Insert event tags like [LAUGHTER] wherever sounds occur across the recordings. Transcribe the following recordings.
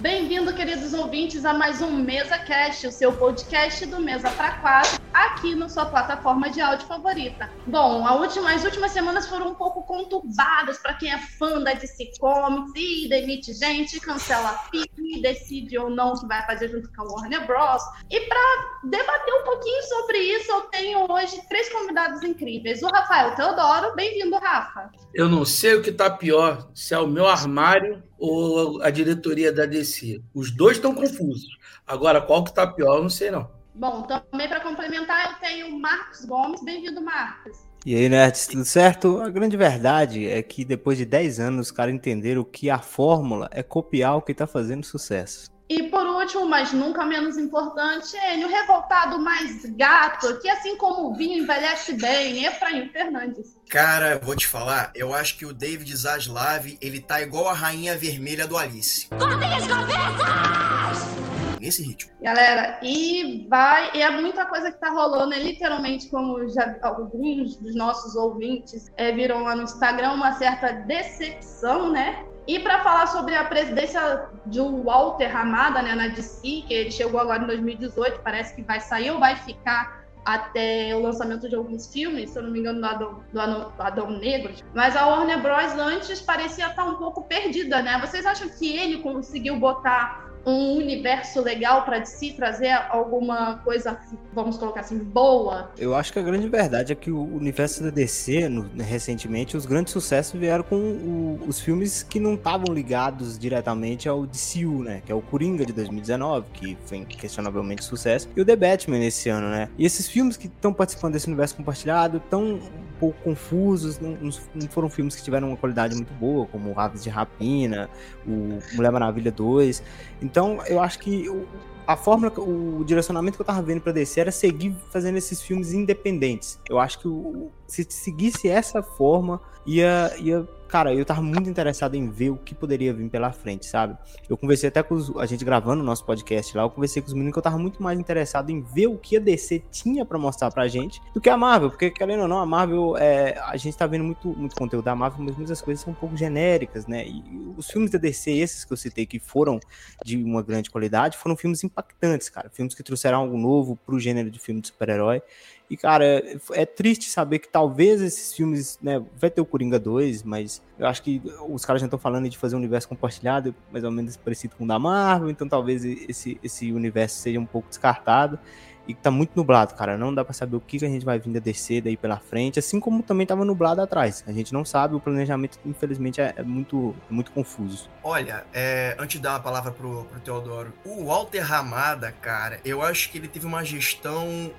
Bem-vindo, queridos ouvintes, a mais um Mesa Cast, o seu podcast do Mesa para Quatro, aqui na sua plataforma de áudio favorita. Bom, última, as últimas semanas foram um pouco conturbadas para quem é fã da DC Comics e demite gente, cancela filme, decide ou não que vai fazer junto com a Warner Bros. E para debater um pouquinho sobre isso, eu tenho hoje três convidados incríveis. O Rafael Teodoro, bem-vindo, Rafa. Eu não sei o que está pior, se é o meu armário ou a diretoria da DC. Os dois estão confusos. Agora, qual que está pior, eu não sei não. Bom, também para complementar, eu tenho o Marcos Gomes. Bem-vindo, Marcos. E aí, Nerds, tudo certo? A grande verdade é que depois de 10 anos, os caras entenderam que a fórmula é copiar o que está fazendo sucesso. E por último, mas nunca menos importante, ele, o revoltado mais gato, que assim como o vinho envelhece bem, Efraim Fernandes. Cara, vou te falar, eu acho que o David Zaslav, ele tá igual a rainha vermelha do Alice. Cortem as cabeças! Nesse ritmo. Galera, e vai, e é muita coisa que tá rolando, é literalmente como já alguns dos nossos ouvintes é, viram lá no Instagram, uma certa decepção, né? E para falar sobre a presidência do Walter Ramada né, na DC, que ele chegou agora em 2018, parece que vai sair ou vai ficar até o lançamento de alguns filmes, se eu não me engano, do Adão, do Adão, do Adão Negro. Mas a Warner Bros. antes parecia estar um pouco perdida, né? Vocês acham que ele conseguiu botar um universo legal para DC trazer alguma coisa, vamos colocar assim, boa? Eu acho que a grande verdade é que o universo da DC, no, recentemente, os grandes sucessos vieram com o, os filmes que não estavam ligados diretamente ao DCU, né? Que é o Coringa de 2019, que foi inquestionavelmente sucesso, e o The Batman esse ano, né? E esses filmes que estão participando desse universo compartilhado estão pouco confusos, não, não, foram filmes que tiveram uma qualidade muito boa, como Aves de Rapina, o Mulher Maravilha 2. Então, eu acho que a fórmula, o direcionamento que eu tava vendo para descer era seguir fazendo esses filmes independentes. Eu acho que se seguisse essa forma, ia, ia cara, eu tava muito interessado em ver o que poderia vir pela frente, sabe? Eu conversei até com os, a gente gravando o nosso podcast lá, eu conversei com os meninos que eu tava muito mais interessado em ver o que a DC tinha para mostrar pra gente do que a Marvel, porque querendo ou não, a Marvel, é, a gente tá vendo muito, muito conteúdo da Marvel, mas muitas coisas são um pouco genéricas, né? E os filmes da DC, esses que eu citei que foram de uma grande qualidade, foram filmes impactantes, cara, filmes que trouxeram algo novo pro gênero de filme de super-herói. E, cara, é, triste saber que talvez esses filmes, né, vai ter o Coringa 2, mas eu acho que os caras já estão falando de fazer um universo compartilhado, mais ou menos parecido com o da Marvel, então talvez esse, esse universo seja um pouco descartado e tá muito nublado, cara. Não dá para saber o que, a gente vai vir a descer daí pela frente, assim como também tava nublado atrás. A gente não sabe, o planejamento, infelizmente, é, é muito, é muito confuso. Olha, é, antes de dar a palavra pro, pro Teodoro, o Walter Ramada, cara, eu acho que ele teve uma gestão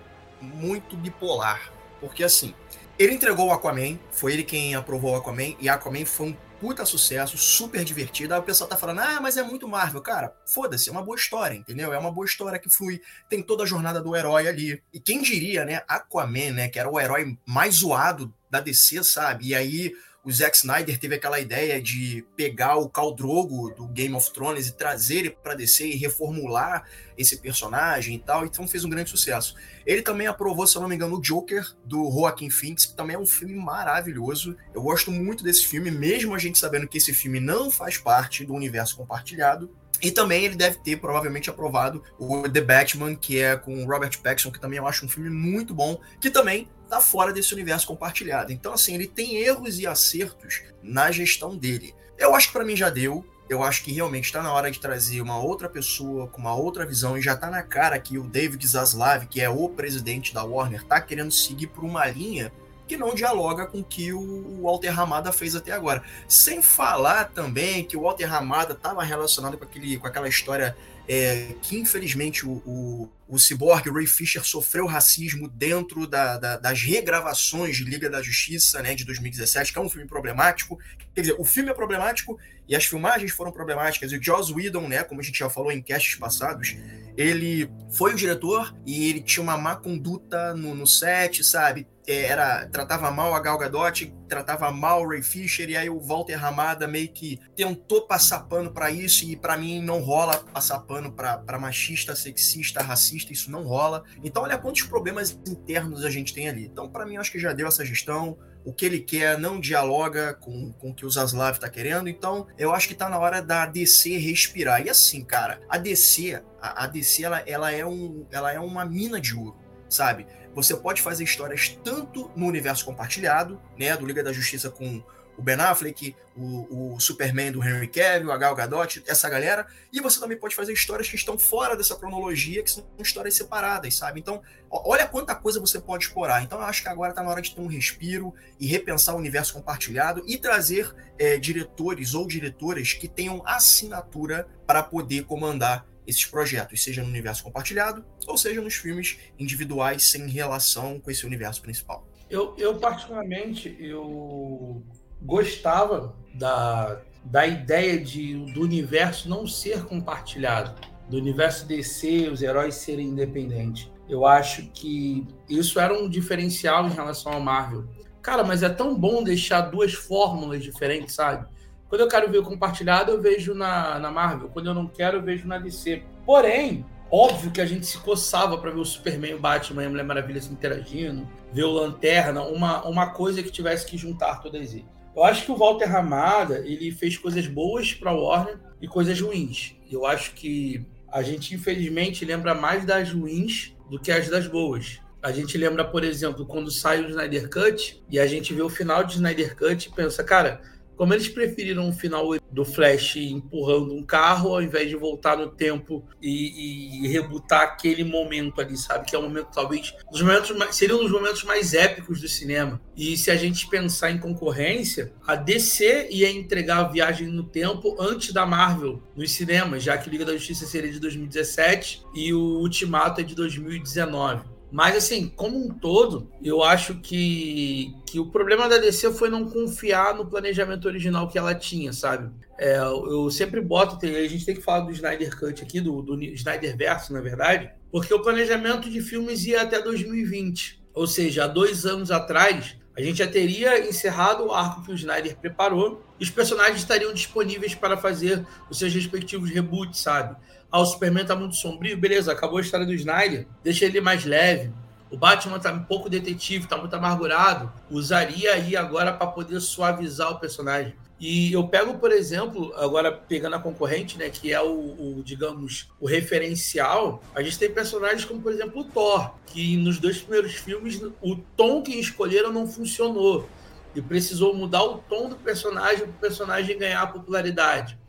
muito bipolar. Porque assim, ele entregou o Aquaman, foi ele quem aprovou o Aquaman, e Aquaman foi um puta sucesso, super divertido. Aí o pessoal tá falando, ah, mas é muito Marvel. Cara, foda-se, é uma boa história, entendeu? É uma boa história que flui, tem toda a jornada do herói ali. E quem diria, né, Aquaman, né, que era o herói mais zoado da DC, sabe? E aí o Zack Snyder teve aquela ideia de pegar o Khal Drogo do Game of Thrones e trazer ele para DC e reformular esse personagem e tal, então fez um grande sucesso. Ele também aprovou, se eu não me engano, o Joker do Joaquin Phoenix, que também é um filme maravilhoso. Eu gosto muito desse filme, mesmo a gente sabendo que esse filme não faz parte do universo compartilhado. E também ele deve ter provavelmente aprovado o The Batman, que é com Robert Pattinson, que também eu acho um filme muito bom, que também tá fora desse universo compartilhado. Então, assim, ele tem erros e acertos na gestão dele. Eu acho que para mim já deu. Eu acho que realmente está na hora de trazer uma outra pessoa com uma outra visão e já tá na cara que o David Zaslav, que é o presidente da Warner, tá querendo seguir por uma linha que não dialoga com o que o Walter Ramada fez até agora. Sem falar também que o Walter Ramada estava relacionado com, aquele, com aquela história é, que infelizmente o, o, o Cyborg, Ray Fisher, sofreu racismo dentro da, da, das regravações de Liga da Justiça né, de 2017, que é um filme problemático. Quer dizer, o filme é problemático e as filmagens foram problemáticas. E o Joss Whedon, né, como a gente já falou em castes passados, ele foi o diretor e ele tinha uma má conduta no, no set, sabe? É, era tratava mal a Gal Gadot, tratava mal o Ray Fisher e aí o Walter Ramada meio que tentou passar pano para isso e para mim não rola passar pano para machista, sexista, racista, isso não rola. Então olha quantos problemas internos a gente tem ali. Então para mim acho que já deu essa gestão. o que ele quer não dialoga com, com o que o Zaslav tá querendo, então eu acho que tá na hora da DC respirar. E assim, cara, a DC, a, a DC ela, ela, é um, ela é uma mina de ouro, sabe? Você pode fazer histórias tanto no universo compartilhado, né, do Liga da Justiça com o Ben Affleck, o, o, Superman do Henry Cavill, a Gal Gadot, essa galera. E você também pode fazer histórias que estão fora dessa cronologia, que são histórias separadas, sabe? Então, olha quanta coisa você pode explorar. Então, eu acho que agora está na hora de ter um respiro e repensar o universo compartilhado e trazer é, diretores ou diretoras que tenham assinatura para poder comandar esses projetos, seja no universo compartilhado ou seja nos filmes individuais sem relação com esse universo principal. Eu, eu particularmente, eu gostava da, da ideia de, do universo não ser compartilhado, do universo DC, os heróis serem independentes. Eu acho que isso era um diferencial em relação ao Marvel. Cara, mas é tão bom deixar duas fórmulas diferentes, sabe? Quando eu quero ver compartilhado, eu vejo na, na Marvel. Quando eu não quero, eu vejo na DC. Porém, óbvio que a gente se coçava para ver o Superman, o Batman e a Mulher Maravilha se interagindo, ver o Lanterna, uma, uma coisa que tivesse que juntar todas eles. Eu acho que o Walter Ramada ele fez coisas boas para Warner e coisas ruins. Eu acho que a gente infelizmente lembra mais das ruins do que as das boas. A gente lembra, por exemplo, quando sai o Snyder Cut e a gente vê o final de Snyder Cut e pensa, cara, como eles preferiram o final do Flash empurrando um carro ao invés de voltar no tempo e, e rebutar aquele momento ali, sabe? Que é um momento, talvez, dos momentos mais, seria um dos momentos mais épicos do cinema. E se a gente pensar em concorrência, a DC ia entregar a viagem no tempo antes da Marvel nos cinemas, já que Liga da Justiça seria de 2017 e o Ultimato é de 2019. Mas, assim, como um todo, eu acho que, que o problema da DC foi não confiar no planejamento original que ela tinha, sabe? É, eu sempre boto, a gente tem que falar do Snyder Cut aqui, do, do Snyder Verso, na verdade, porque o planejamento de filmes ia até 2020. Ou seja, há dois anos atrás, a gente já teria encerrado o arco que o Snyder preparou e os personagens estariam disponíveis para fazer os seus respectivos reboots, sabe? Ah, o Superman tá muito sombrio, beleza, acabou a história do Snyder, deixa ele mais leve. O Batman tá um pouco detetive, tá muito amargurado. Usaria aí agora para poder suavizar o personagem. E eu pego, por exemplo, agora pegando a concorrente, né, que é o, o, digamos, o referencial, a gente tem personagens como, por exemplo, o Thor, que nos dois primeiros filmes o tom que escolheram não funcionou. E precisou mudar o tom do personagem para o personagem ganhar popularidade.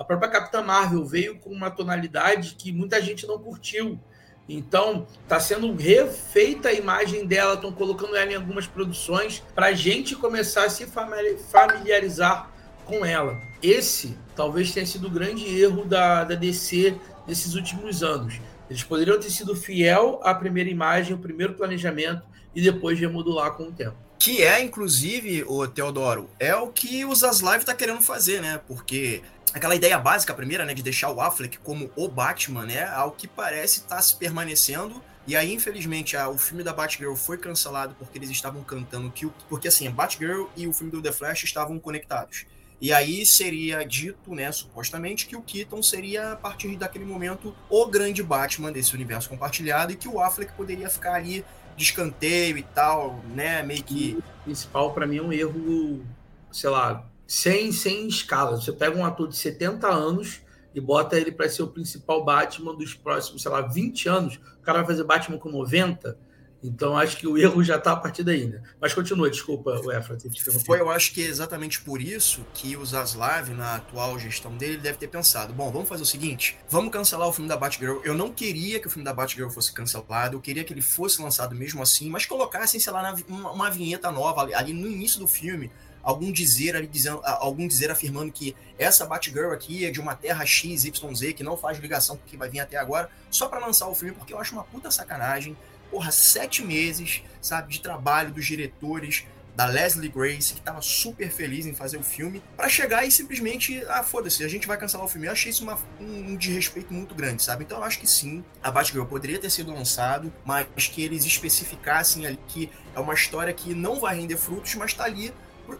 A própria Capitã Marvel veio com uma tonalidade que muita gente não curtiu. Então, está sendo refeita a imagem dela, estão colocando ela em algumas produções para a gente começar a se familiarizar com ela. Esse talvez tenha sido o grande erro da, da DC nesses últimos anos. Eles poderiam ter sido fiel à primeira imagem, o primeiro planejamento e depois remodular com o tempo. Que é, inclusive, o Teodoro, é o que o Zaslav está querendo fazer, né? Porque aquela ideia básica, primeira, né, de deixar o Affleck como o Batman, né, ao que parece estar tá se permanecendo. E aí, infelizmente, a, o filme da Batgirl foi cancelado porque eles estavam cantando que porque assim, a Batgirl e o filme do The Flash estavam conectados. E aí seria dito, né, supostamente, que o Keaton seria, a partir daquele momento, o grande Batman desse universo compartilhado e que o Affleck poderia ficar ali de escanteio e tal, né, meio que... O principal, para mim, é um erro, sei lá, sem, sem escala. Você pega um ator de 70 anos e bota ele para ser o principal Batman dos próximos, sei lá, 20 anos. O cara vai fazer Batman com 90. Então acho que o erro já está a partir daí, né? Mas continua, desculpa, Efra. Foi, eu acho que é exatamente por isso que o Zaslav, na atual gestão dele, deve ter pensado: bom, vamos fazer o seguinte, vamos cancelar o filme da Batgirl. Eu não queria que o filme da Batgirl fosse cancelado, eu queria que ele fosse lançado mesmo assim, mas colocassem, sei lá, uma, uma vinheta nova ali no início do filme algum dizer ali dizendo, algum dizer afirmando que essa Batgirl aqui é de uma terra XYZ que não faz ligação com o que vai vir até agora, só para lançar o filme, porque eu acho uma puta sacanagem. Porra, sete meses, sabe, de trabalho dos diretores, da Leslie Grace, que tava super feliz em fazer o filme, para chegar e simplesmente, ah, foda-se, a gente vai cancelar o filme. Eu achei isso uma, um, um desrespeito muito grande, sabe? Então eu acho que sim, a Batgirl poderia ter sido lançado, mas que eles especificassem ali que é uma história que não vai render frutos, mas tá ali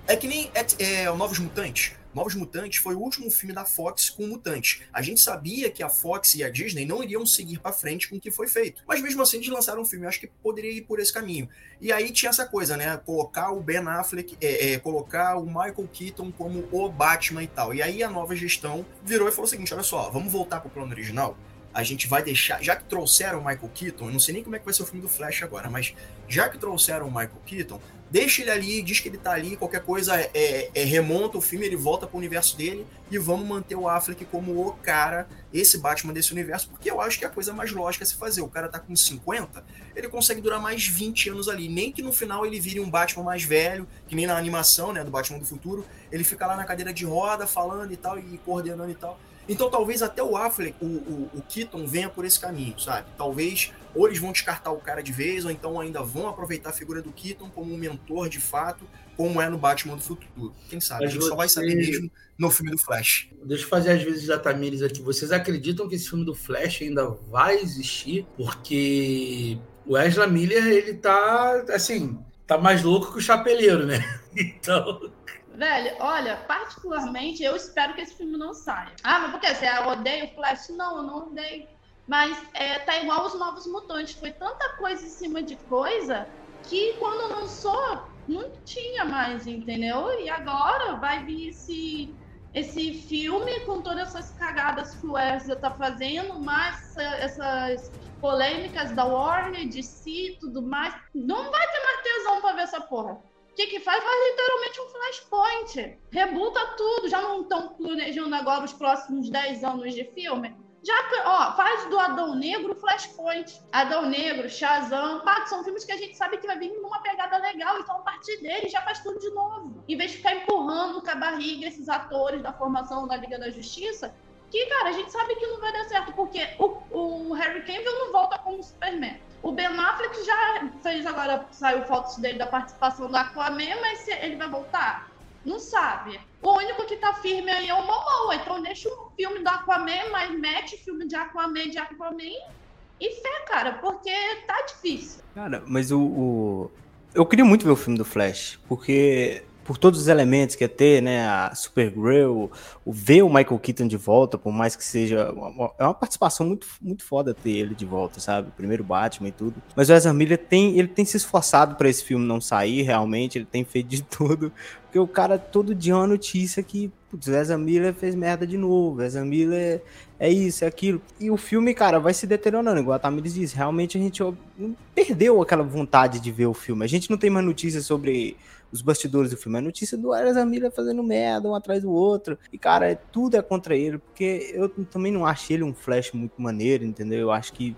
é que nem é, é, Novos Mutantes. Novos Mutantes foi o último filme da Fox com mutantes. A gente sabia que a Fox e a Disney não iriam seguir para frente com o que foi feito. Mas mesmo assim, eles lançaram um filme. Eu acho que poderia ir por esse caminho. E aí tinha essa coisa, né? Colocar o Ben Affleck, é, é, colocar o Michael Keaton como o Batman e tal. E aí a nova gestão virou e falou o seguinte: olha só, vamos voltar pro plano original a gente vai deixar, já que trouxeram o Michael Keaton, eu não sei nem como é que vai ser o filme do Flash agora, mas já que trouxeram o Michael Keaton, deixa ele ali, diz que ele tá ali, qualquer coisa é, é, é remonta o filme, ele volta pro universo dele e vamos manter o Affleck como o cara, esse Batman desse universo, porque eu acho que é a coisa mais lógica a se fazer. O cara tá com 50, ele consegue durar mais 20 anos ali, nem que no final ele vire um Batman mais velho, que nem na animação, né, do Batman do futuro, ele fica lá na cadeira de roda falando e tal e coordenando e tal. Então talvez até o Affleck, o, o, o Keaton venha por esse caminho, sabe? Talvez ou eles vão descartar o cara de vez, ou então ainda vão aproveitar a figura do Keaton como um mentor de fato, como é no Batman do futuro. Quem sabe? Mas a gente você... só vai saber mesmo no filme do Flash. Deixa eu fazer às vezes da Tamires aqui. Vocês acreditam que esse filme do Flash ainda vai existir? Porque o Ezra Miller, ele tá, assim, tá mais louco que o Chapeleiro, né? [LAUGHS] Então... Velho, olha, particularmente eu espero que esse filme não saia. Ah, mas por que? Você odeia o Flash? Não, eu não odeio. Mas é, tá igual os Novos Mutantes. Foi tanta coisa em cima de coisa que quando lançou, não tinha mais, entendeu? E agora vai vir esse, esse filme com todas essas cagadas que o Ezra tá fazendo, mais essas polêmicas da Warner, de si tudo mais. Não vai ter mais tesão pra ver essa porra. O que, que faz? Faz literalmente um flashpoint. Rebuta tudo. Já não estão planejando agora os próximos 10 anos de filme? Já, ó, faz do Adão Negro Flashpoint. Adão Negro, Shazam. Pá, são filmes que a gente sabe que vai vir numa pegada legal. Então, a partir dele, já faz tudo de novo. Em vez de ficar empurrando com a barriga esses atores da formação da Liga da Justiça, que, cara, a gente sabe que não vai dar certo, porque o, o Harry Cavill não volta como Superman. O Ben Affleck já fez agora, saiu fotos dele da participação do Aquaman, mas ele vai voltar? Não sabe. O único que tá firme aí é o Momoa. Então deixa o filme do Aquaman, mas mete filme de Aquaman de Aquaman e fé, cara, porque tá difícil. Cara, mas o, o... Eu queria muito ver o filme do Flash, porque por todos os elementos que é ter, né, a Supergirl, o ver o Michael Keaton de volta, por mais que seja uma, é uma participação muito muito foda ter ele de volta, sabe? Primeiro Batman e tudo. Mas o Ezra Miller tem ele tem se esforçado para esse filme não sair, realmente, ele tem feito de [LAUGHS] tudo, porque o cara todo dia é uma notícia que putz, o Ezra Miller fez merda de novo, o Ezra Miller é isso, é aquilo. E o filme, cara, vai se deteriorando, igual a Tamires disse. Realmente a gente perdeu aquela vontade de ver o filme. A gente não tem mais notícias sobre os bastidores do filme. É notícia do Ezra Miller fazendo merda um atrás do outro. E, cara, é, tudo é contra ele, porque eu também não acho ele um Flash muito maneiro, entendeu? Eu acho que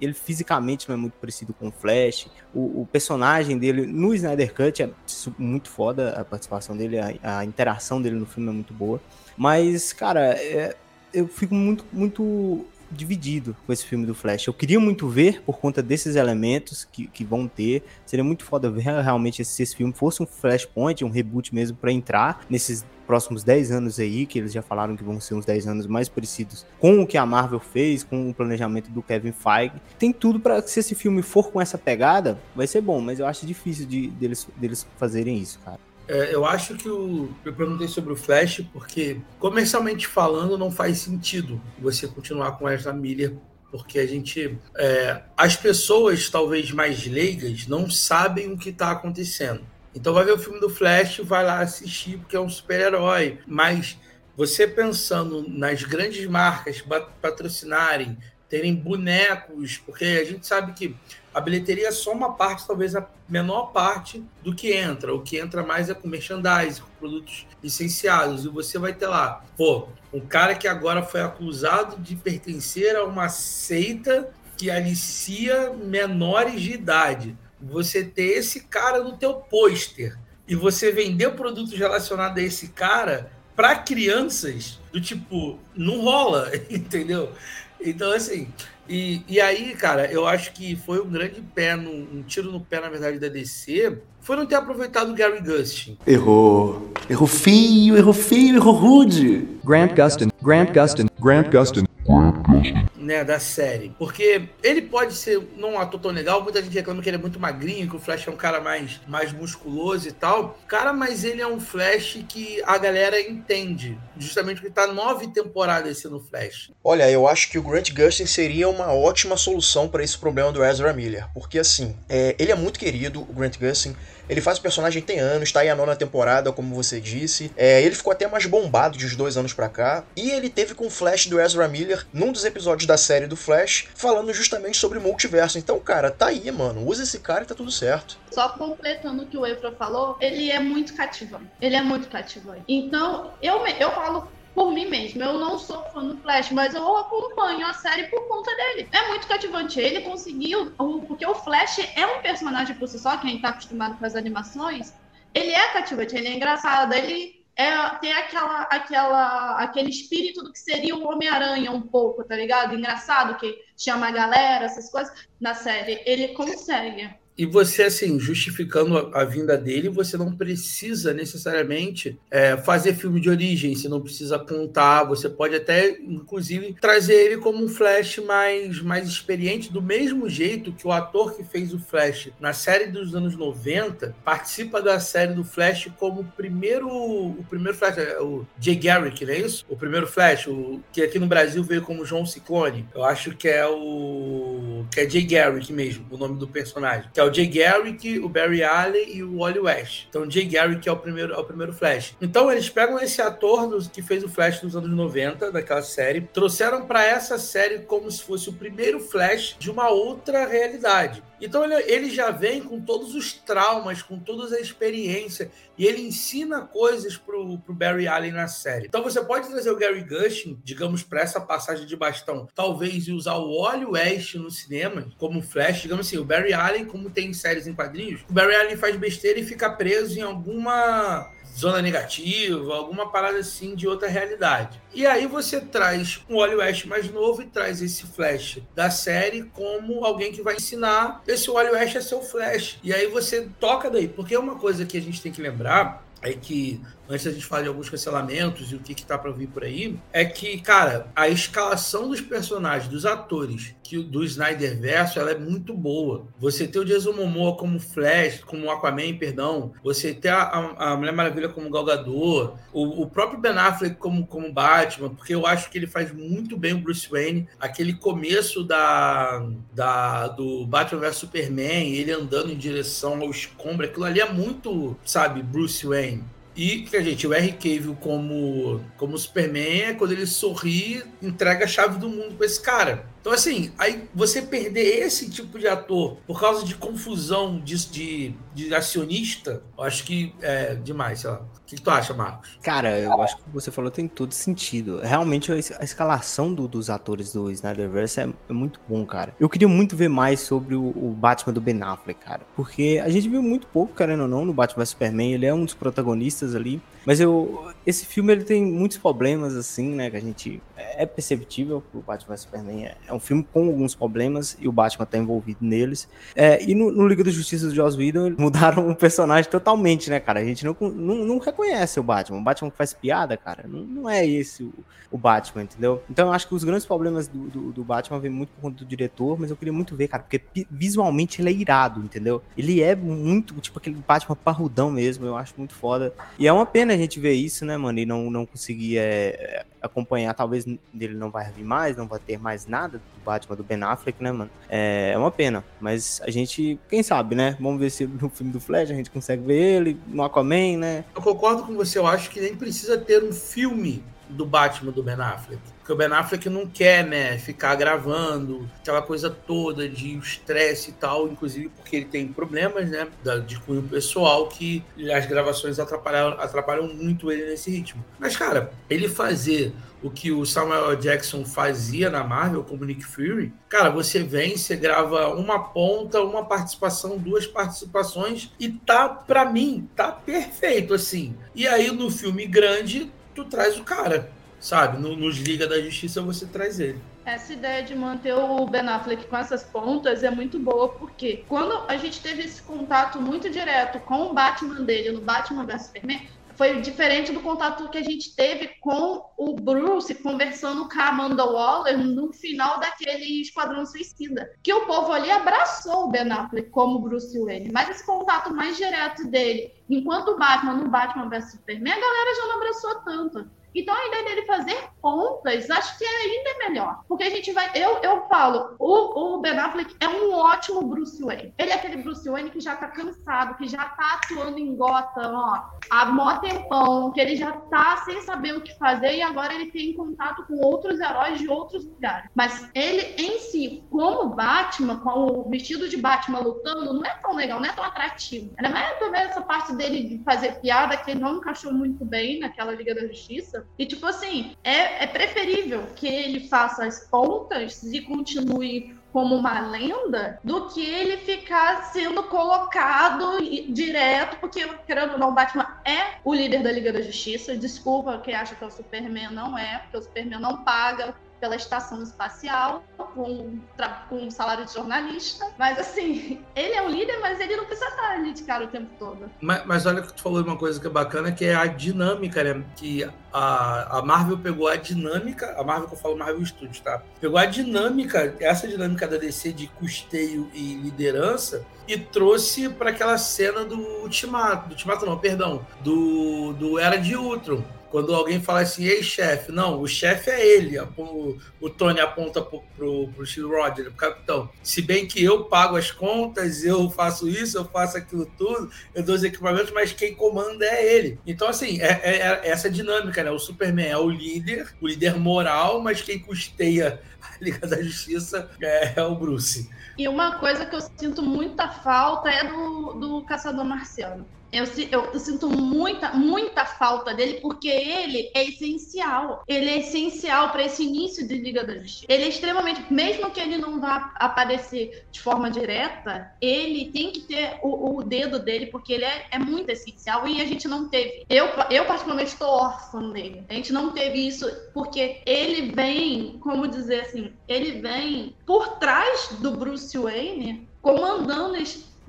ele fisicamente não é muito parecido com o Flash. O, o, personagem dele no Snyder Cut é muito foda, a participação dele, a, a interação dele no filme é muito boa. Mas, cara, é, eu fico muito, muito dividido com esse filme do Flash. Eu queria muito ver por conta desses elementos que, que vão ter. Seria muito foda ver [LAUGHS] realmente se esse filme fosse um Flashpoint, um reboot mesmo para entrar nesses próximos 10 anos aí, que eles já falaram que vão ser uns 10 anos mais parecidos com o que a Marvel fez, com o planejamento do Kevin Feige. Tem tudo para se esse filme for com essa pegada, vai ser bom, mas eu acho difícil de deles, deles fazerem isso, cara. É, eu acho que o, eu perguntei sobre o Flash porque, comercialmente falando, não faz sentido você continuar com Ezra Miller, porque a gente. É, as pessoas, talvez mais leigas, não sabem o que está acontecendo. Então, vai ver o filme do Flash, vai lá assistir, porque é um super-herói. Mas você pensando nas grandes marcas patrocinarem, terem bonecos, porque a gente sabe que a bilheteria é só uma parte, talvez a menor parte do que entra. O que entra mais é com merchandising, com produtos licenciados. E você vai ter lá, pô, um cara que agora foi acusado de pertencer a uma seita que alicia menores de idade. Você ter esse cara no teu pôster e você vender produtos relacionados a esse cara para crianças, do tipo, não rola, [LAUGHS] entendeu? Então, assim, e, e aí, cara, eu acho que foi um grande pé, no, um tiro no pé, na verdade, da DC, foi não ter aproveitado o Gary Gustin. Errou. Errou feio, errou feio, errou rude. Grant Gustin, Grant Gustin. Grant Gustin. Né, da série. Porque ele pode ser não um ator tão legal, muita gente reclama que ele é muito magrinho, que o Flash é um cara mais, mais musculoso e tal. Cara, mas ele é um Flash que a galera entende. Justamente porque tá nove temporadas sendo Flash. Olha, eu acho que o Grant Gustin seria uma ótima solução para esse problema do Ezra Miller. Porque assim, é, ele é muito querido, o Grant Gustin. Ele faz o personagem tem anos, tá aí a nona temporada, como você disse. É, ele ficou até mais bombado de uns dois anos pra cá. E ele teve com o Flash do Ezra Miller num dos episódios da série do Flash, falando justamente sobre multiverso. Então, cara, tá aí, mano. Usa esse cara e tá tudo certo. Só completando o que o Efra falou, ele é muito cativante. Ele é muito cativante. Então, eu, eu falo por mim mesmo. Eu não sou fã do Flash, mas eu acompanho a série por conta dele. É muito cativante. Ele conseguiu, porque o Flash é um personagem por si só, quem tá acostumado com as animações, ele é cativante, ele é engraçado, ele é, tem aquela, aquela, aquele espírito do que seria o Homem-Aranha um pouco, tá ligado? Engraçado, que chama a galera, essas coisas. Na série, ele consegue. E você, assim, justificando a, vinda dele, você não precisa necessariamente é, fazer filme de origem, você não precisa contar, você pode até, inclusive, trazer ele como um Flash mais, mais experiente, do mesmo jeito que o ator que fez o Flash na série dos anos 90 participa da série do Flash como o primeiro, o primeiro Flash, é, o Jay Garrick, não é isso? O primeiro Flash, o, que aqui no Brasil veio como João Ciclone. Eu acho que é o. que é Jay Garrick mesmo, o nome do personagem. Que é o Jay Garrick, o Barry Allen e o Wally West. Então, Jay Garrick é o primeiro, é o primeiro Flash. Então, eles pegam esse ator do, que fez o Flash nos anos 90, daquela série, trouxeram para essa série como se fosse o primeiro Flash de uma outra realidade. Então ele, ele já vem com todos os traumas, com toda a experiência, e ele ensina coisas pro, pro Barry Allen na série. Então você pode trazer o Gary Gushing, digamos, para essa passagem de bastão, talvez e usar o Wally West no cinema como Flash, digamos assim, o Barry Allen, como tem séries em quadrinhos, o Barry Allen faz besteira e fica preso em alguma zona negativa, alguma parada assim de outra realidade. E aí você traz um Wally West mais novo e traz esse Flash da série como alguém que vai ensinar esse Wally West a ser o Flash. E aí você toca daí, porque uma coisa que a gente tem que lembrar é que antes da gente falar de alguns cancelamentos e o que, que tá para vir por aí, é que, cara, a escalação dos personagens, dos atores que do Snyder Verso, ela é muito boa. Você ter o Jason Momoa como Flash, como Aquaman, perdão, você ter a, a, a Mulher Maravilha como Galgador, o, o próprio Ben Affleck como, como Batman, porque eu acho que ele faz muito bem o Bruce Wayne, aquele começo da, da do Batman vs Superman, ele andando em direção ao escombro, aquilo ali é muito, sabe, Bruce Wayne. E gente, o R. Cavill como, como Superman é quando ele sorri, entrega a chave do mundo para esse cara. Então, assim, aí você perder esse tipo de ator por causa de confusão de, de, de acionista, eu acho que é demais, sei lá. O que tu acha, Marcos? Cara, eu acho que você falou tem todo sentido. Realmente, a escalação do, dos atores do Snyderverse é, é, muito bom, cara. Eu queria muito ver mais sobre o, o, Batman do Ben Affleck, cara. Porque a gente viu muito pouco, querendo ou não, no Batman Superman. Ele é um dos protagonistas ali. Mas eu, esse filme ele tem muitos problemas, assim, né? Que a gente é perceptível que o Batman Superman é, é, um filme com alguns problemas e o Batman tá envolvido neles. É, e no, no, Liga da Justiça do Joss Whedon [LAUGHS] mudaram o personagem totalmente, né, cara? A gente não, não, não reconhece o Batman. O Batman que faz piada, cara, não, não é esse o, o, Batman, entendeu? Então eu acho que os grandes problemas do, do, do, Batman vêm muito por conta do diretor, mas eu queria muito ver, cara, porque visualmente ele é irado, entendeu? Ele é muito, tipo, aquele Batman parrudão mesmo, eu acho muito foda. E é uma pena a gente ver isso, né, mano, e não, não conseguir é, acompanhar, talvez dele não vai vir mais, não vai ter mais nada do Batman do Ben Affleck, né, mano? É, é uma pena, mas a gente, quem sabe, né? Vamos ver se no filme do Flash a gente consegue ver ele, no Aquaman, né? Eu concordo com você, eu acho que nem precisa ter um filme do Batman do Ben Affleck. Porque o Ben Affleck não quer, né, ficar gravando aquela coisa toda de estresse e tal, inclusive porque ele tem problemas, né, de cunho pessoal que as gravações atrapalham, atrapalham muito ele nesse ritmo. Mas, cara, ele fazer o que o Samuel Jackson fazia na Marvel como Nick Fury, cara, você vem, você grava uma ponta, uma participação, duas participações e tá, para mim, tá perfeito, assim. E aí no filme grande, tu traz o cara sabe? No, nos Liga da Justiça você traz ele. Essa ideia de manter o Ben Affleck com essas pontas é muito boa, porque quando a gente teve esse contato muito direto com o Batman dele no Batman vs Superman, foi diferente do contato que a gente teve com o Bruce conversando com a Amanda Waller no final daquele Esquadrão Suicida. Que o povo ali abraçou o Ben Affleck como Bruce Wayne, mas esse contato mais direto dele, enquanto o Batman no Batman vs Superman, a galera já não abraçou tanto. Então a ideia dele fazer pontas, acho que é ainda melhor. Porque a gente vai. Eu, eu falo, o, o Ben Affleck é um ótimo Bruce Wayne. Ele é aquele Bruce Wayne que já tá cansado, que já tá atuando em Gotham, ó, há mó tempão, que ele já tá sem saber o que fazer e agora ele tem contato com outros heróis de outros lugares. Mas ele em si, como Batman, com o vestido de Batman lutando, não é tão legal, não é tão atrativo. Ainda mais também essa parte dele de fazer piada que ele não encaixou muito bem naquela Liga da Justiça. E, tipo assim, é, é preferível que ele faça as pontas e continue como uma lenda do que ele ficar sendo colocado direto, porque, querendo ou não, o Batman é o líder da Liga da Justiça. Desculpa quem acha que é o Superman, não é, porque o Superman não paga pela estação espacial, com, com um salário de jornalista. Mas assim, [LAUGHS] ele é um líder, mas ele não precisa estar ali de cara o tempo todo. Mas, mas olha que tu falou uma coisa que é bacana, que é a dinâmica, né? Que a, a Marvel pegou a dinâmica, a Marvel que eu falo Marvel Studios, tá? Pegou a dinâmica, essa dinâmica da DC de custeio e liderança e trouxe para aquela cena do Ultimato, do Ultimato não, perdão, do, do Era de Ultron quando alguém fala assim, ei, chefe, não, o chefe é ele. O, o Tony aponta pro, pro, pro Steve Rogers, pro capitão. Se bem que eu pago as contas, eu faço isso, eu faço aquilo tudo, eu dou os equipamentos, mas quem comanda é ele. Então, assim, é, é, é essa dinâmica, né? O Superman é o líder, o líder moral, mas quem custeia a Liga da Justiça é, é o Bruce. E uma coisa que eu sinto muita falta é do, do Caçador Marciano. Eu, eu, sinto muita, muita falta dele, porque ele é essencial. Ele é essencial para esse início de Liga da Justiça. Ele é extremamente. Mesmo que ele não vá aparecer de forma direta, ele tem que ter o, o dedo dele, porque ele é, é, muito essencial e a gente não teve. Eu, eu particularmente, estou órfã dele. A gente não teve isso, porque ele vem, como dizer assim, ele vem por trás do Bruce Wayne comandando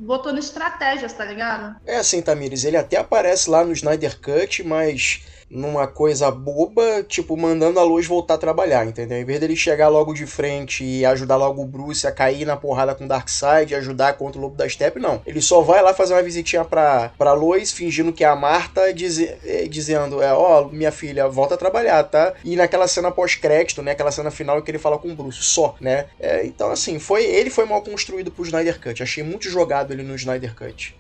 botando estratégias, tá ligado? É assim, Tamires, ele até aparece lá no Snyder Cut, mas numa coisa boba, tipo, mandando a luz voltar a trabalhar, entendeu? Em vez dele chegar logo de frente e ajudar logo o Bruce a cair na porrada com o Darkseid, ajudar contra o Lobo da Steppe, não. Ele só vai lá fazer uma visitinha pra, pra Lois, fingindo que é a Marta, diz, é, dizendo, é, ó, oh, minha filha, volta a trabalhar, tá? E naquela cena pós-crédito, né, aquela cena final que ele fala com o Bruce, só, né? É, então, assim, foi ele foi mal construído pro Snyder Cut. Achei muito jogado ele no Snyder Cut.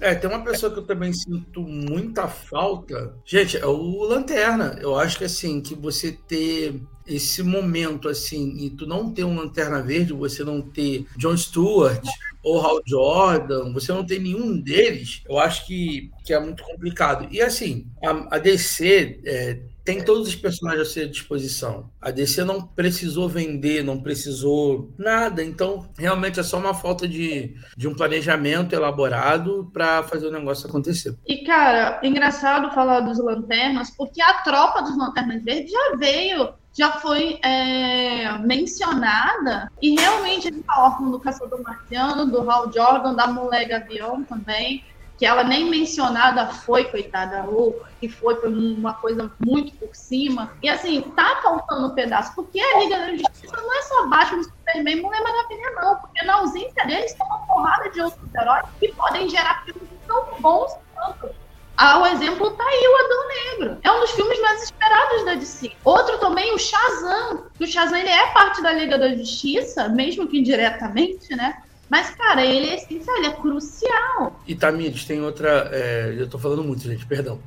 É, tem uma pessoa que eu também sinto muita falta. Gente, é o Lanterna. Eu acho que assim, que você ter esse momento assim, e tu não ter um Lanterna Verde, você não ter John Stewart ou Hal Jordan, você não ter nenhum deles, eu acho que, que é muito complicado. E assim, a, a DC é, tem todos os personagens à sua disposição. A DC não precisou vender, não precisou nada. Então, realmente é só uma falta de, de um planejamento elaborado para fazer o negócio acontecer. E, cara, engraçado falar dos lanternas, porque a tropa dos lanternas verdes já veio já foi é, mencionada e realmente eles falam do Caçador Marciano, do Hal Jordan, da Mulher Gavião também que ela nem mencionada foi, coitada, ou que foi, foi uma coisa muito por cima. E assim, tá faltando um pedaço, porque a Liga da Justiça não é só Batman, Superman, Mulher Maravilha, não, porque na ausência deles tem uma porrada de outros heróis que podem gerar filmes tão bons quanto. Ah, o exemplo tá aí, o Adão Negro. É um dos filmes mais esperados da DC. Outro também, o Shazam. O Shazam ele é parte da Liga da Justiça, mesmo que indiretamente, né? Mas, cara, ele é essencial, ele é crucial. E Tamires, tem outra. É, eu tô falando muito, gente, perdão.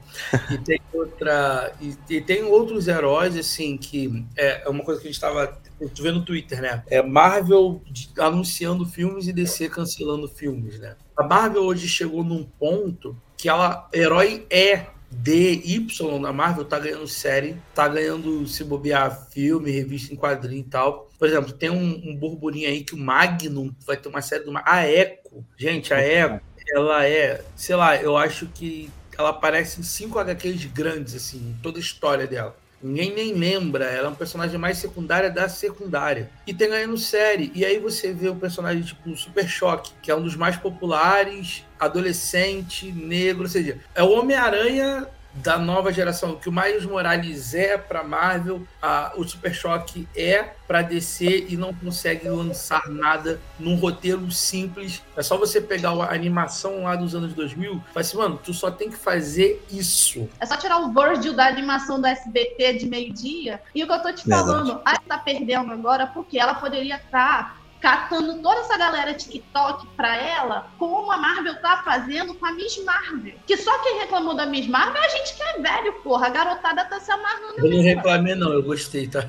E tem outra. E, e, tem outros heróis, assim, que é, é uma coisa que a gente tava. Tu vê no Twitter, né? É Marvel anunciando filmes e DC cancelando filmes, né? A Marvel hoje chegou num ponto que ela, herói é DY na Marvel tá ganhando série, tá ganhando se bobear filme, revista em quadrinho e tal. Por exemplo, tem um, um burburinho aí que o Magnum vai ter uma série do a Echo. Gente, a Echo, ela é, sei lá, eu acho que ela aparece em cinco HQs grandes assim, em toda a história dela. Ninguém nem lembra. Ela é um personagem mais secundária da secundária. E tem ganhando série. E aí você vê o personagem tipo Super Choque, que é um dos mais populares, adolescente, negro, ou seja, é o Homem-Aranha da nova geração, que o Miles Morales é para Marvel, a, o Super Choque é para DC e não consegue lançar nada num roteiro simples. É só você pegar a animação lá dos anos 2000 e falar assim, mano, tu só tem que fazer isso. É só tirar o Virgil da animação da SBT de meio-dia. E o que eu tô te falando, ela tá perdendo agora porque ela poderia estar tá catando toda essa galera TikTok pra ela, como a Marvel tá fazendo com a Miss Marvel. Que só quem reclamou da Miss Marvel é a gente que é velho, porra. A garotada tá se amarrando. Eu não reclamei, não, eu gostei, tá?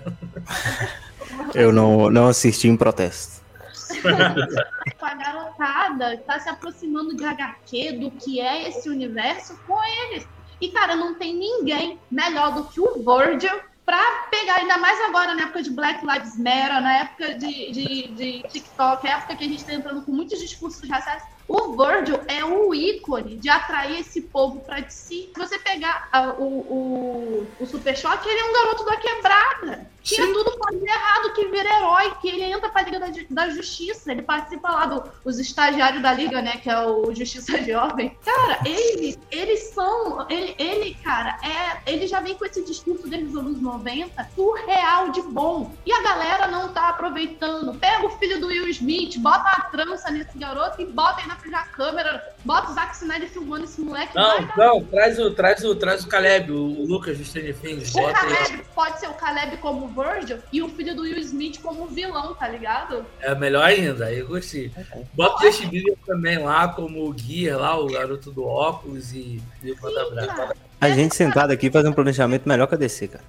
eu não, não assisti em protesto. a garotada tá se aproximando de HQ, do que é esse universo com eles. E, cara, não tem ninguém melhor do que o Virgil para pegar, ainda mais agora, na época de Black Lives Matter, na época de, de, de TikTok, época que a gente está entrando com muitos discursos raciais, o Virgil é o ícone de atrair esse povo para si. Se você pegar uh, o, o, o Super Choque, ele é um garoto da quebrada. Tinha Sim. tudo pode errado, que vira herói, que ele entra pra Liga da, da Justiça. Ele participa lá dos do, estagiários da Liga, né? Que é o Justiça Jovem. Cara, eles, eles são. Ele, ele, cara, é, ele já vem com esse discurso desde os anos 90, surreal de bom. E a galera não tá aproveitando. Pega o filho do Will Smith, bota a trança nesse garoto e bota ele na frente da câmera, bota o Zack Snyder filmando esse moleque. Não, não, traz o, traz, o, traz o Caleb, o, o Lucas do Stranger Things. O Caleb, pode ser o Caleb como Virgil e o filho do Will Smith como vilão, tá ligado? É melhor ainda, aí eu gostei. Bota o Justin Bieber também lá como o Gear, lá, o garoto do óculos e, e o Panda A gente sentado aqui faz um planejamento melhor que a DC, cara.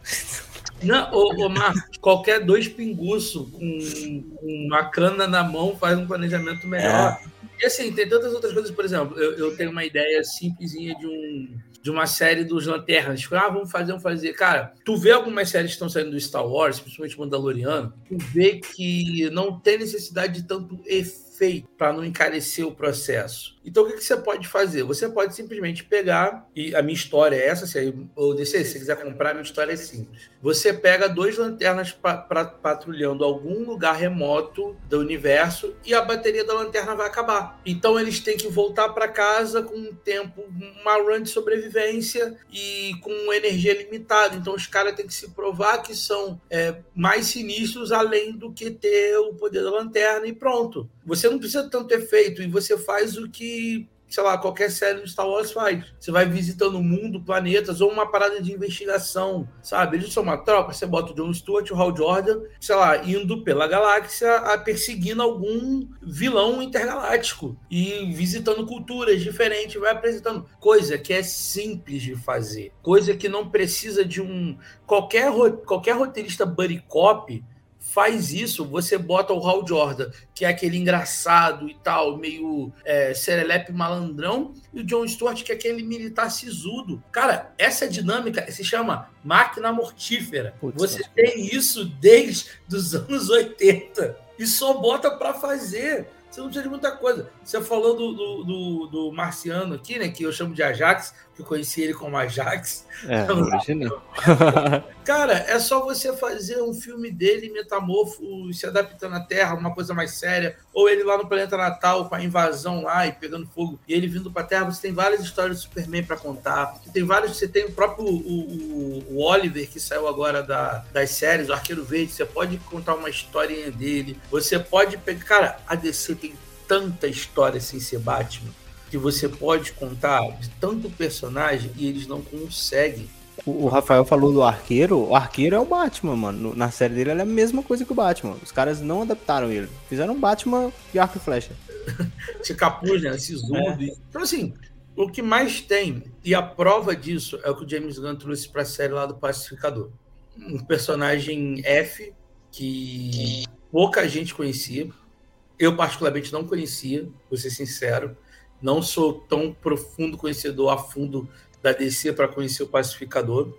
Não, ô, ô Marcos, qualquer dois pinguços com, com, uma cana na mão faz um planejamento melhor. É. E assim, tem tantas outras coisas, por exemplo, eu, eu tenho uma ideia simplesinha de um de uma série dos Lanternas. Tipo, ah, vamos fazer, vamos fazer. Cara, tu vê algumas séries que estão saindo do Star Wars, principalmente Mandaloriano, tu vê que não tem necessidade de tanto efeito para não encarecer o processo. Então, o que, que, você pode fazer? Você pode simplesmente pegar, e a minha história é essa, se, ou DC, se quiser comprar, a minha história é simples. Você pega dois lanternas pra, patrulhando algum lugar remoto do universo e a bateria da lanterna vai acabar. Então, eles têm que voltar para casa com um tempo, uma run de sobrevivência e com energia limitada. Então, os caras têm que se provar que são é, mais sinistros além do que ter o poder da lanterna e pronto. Você não precisa tanto efeito e você faz o que sei lá, qualquer série do Star Wars faz. Você vai visitando o mundo, planetas, ou uma parada de investigação, sabe? Eles são uma tropa, você bota o John Stewart, o Hal Jordan, sei lá, indo pela galáxia, perseguindo algum vilão intergaláctico e visitando culturas diferentes, vai apresentando coisa que é simples de fazer, coisa que não precisa de um qualquer qualquer roteirista buddy cop faz isso, você bota o Hal Jordan, que é aquele engraçado e tal, meio é, serelepe malandrão, e o John Stewart, que é aquele militar sisudo. Cara, essa dinâmica se chama máquina mortífera. Putz, você tem isso desde os anos 80 e só bota para fazer. Você não precisa de muita coisa. Você falou do, do, do, do, Marciano aqui, né? Que eu chamo de Ajax, que eu conheci ele como Ajax. É, [LAUGHS] imagina. [LAUGHS] Cara, é só você fazer um filme dele metamorfo, se adaptando à Terra, uma coisa mais séria. Ou ele lá no planeta Natal, com a invasão lá e pegando fogo, e ele vindo pra Terra. Você tem várias histórias de Superman para contar. Você tem vários. Você tem o próprio o, o, o Oliver, que saiu agora da, das séries, o Arqueiro Verde. Você pode contar uma historinha dele. Você pode pegar. Cara, a DC tem tanta história sem ser Batman que você pode contar de tanto personagem e eles não conseguem. O Rafael falou do arqueiro. O arqueiro é o Batman, mano. Na série dele é a mesma coisa que o Batman. Os caras não adaptaram ele. Fizeram um Batman de arco e flecha. [LAUGHS] Esse capuz, né? Esse zoom. É. Então, assim, o que mais tem, e a prova disso é o que o James Gunn trouxe pra série lá do Pacificador. Um personagem F que pouca gente conhecia. Eu, particularmente, não conhecia, vou ser sincero. Não sou tão profundo conhecedor a fundo da DC para conhecer o Pacificador.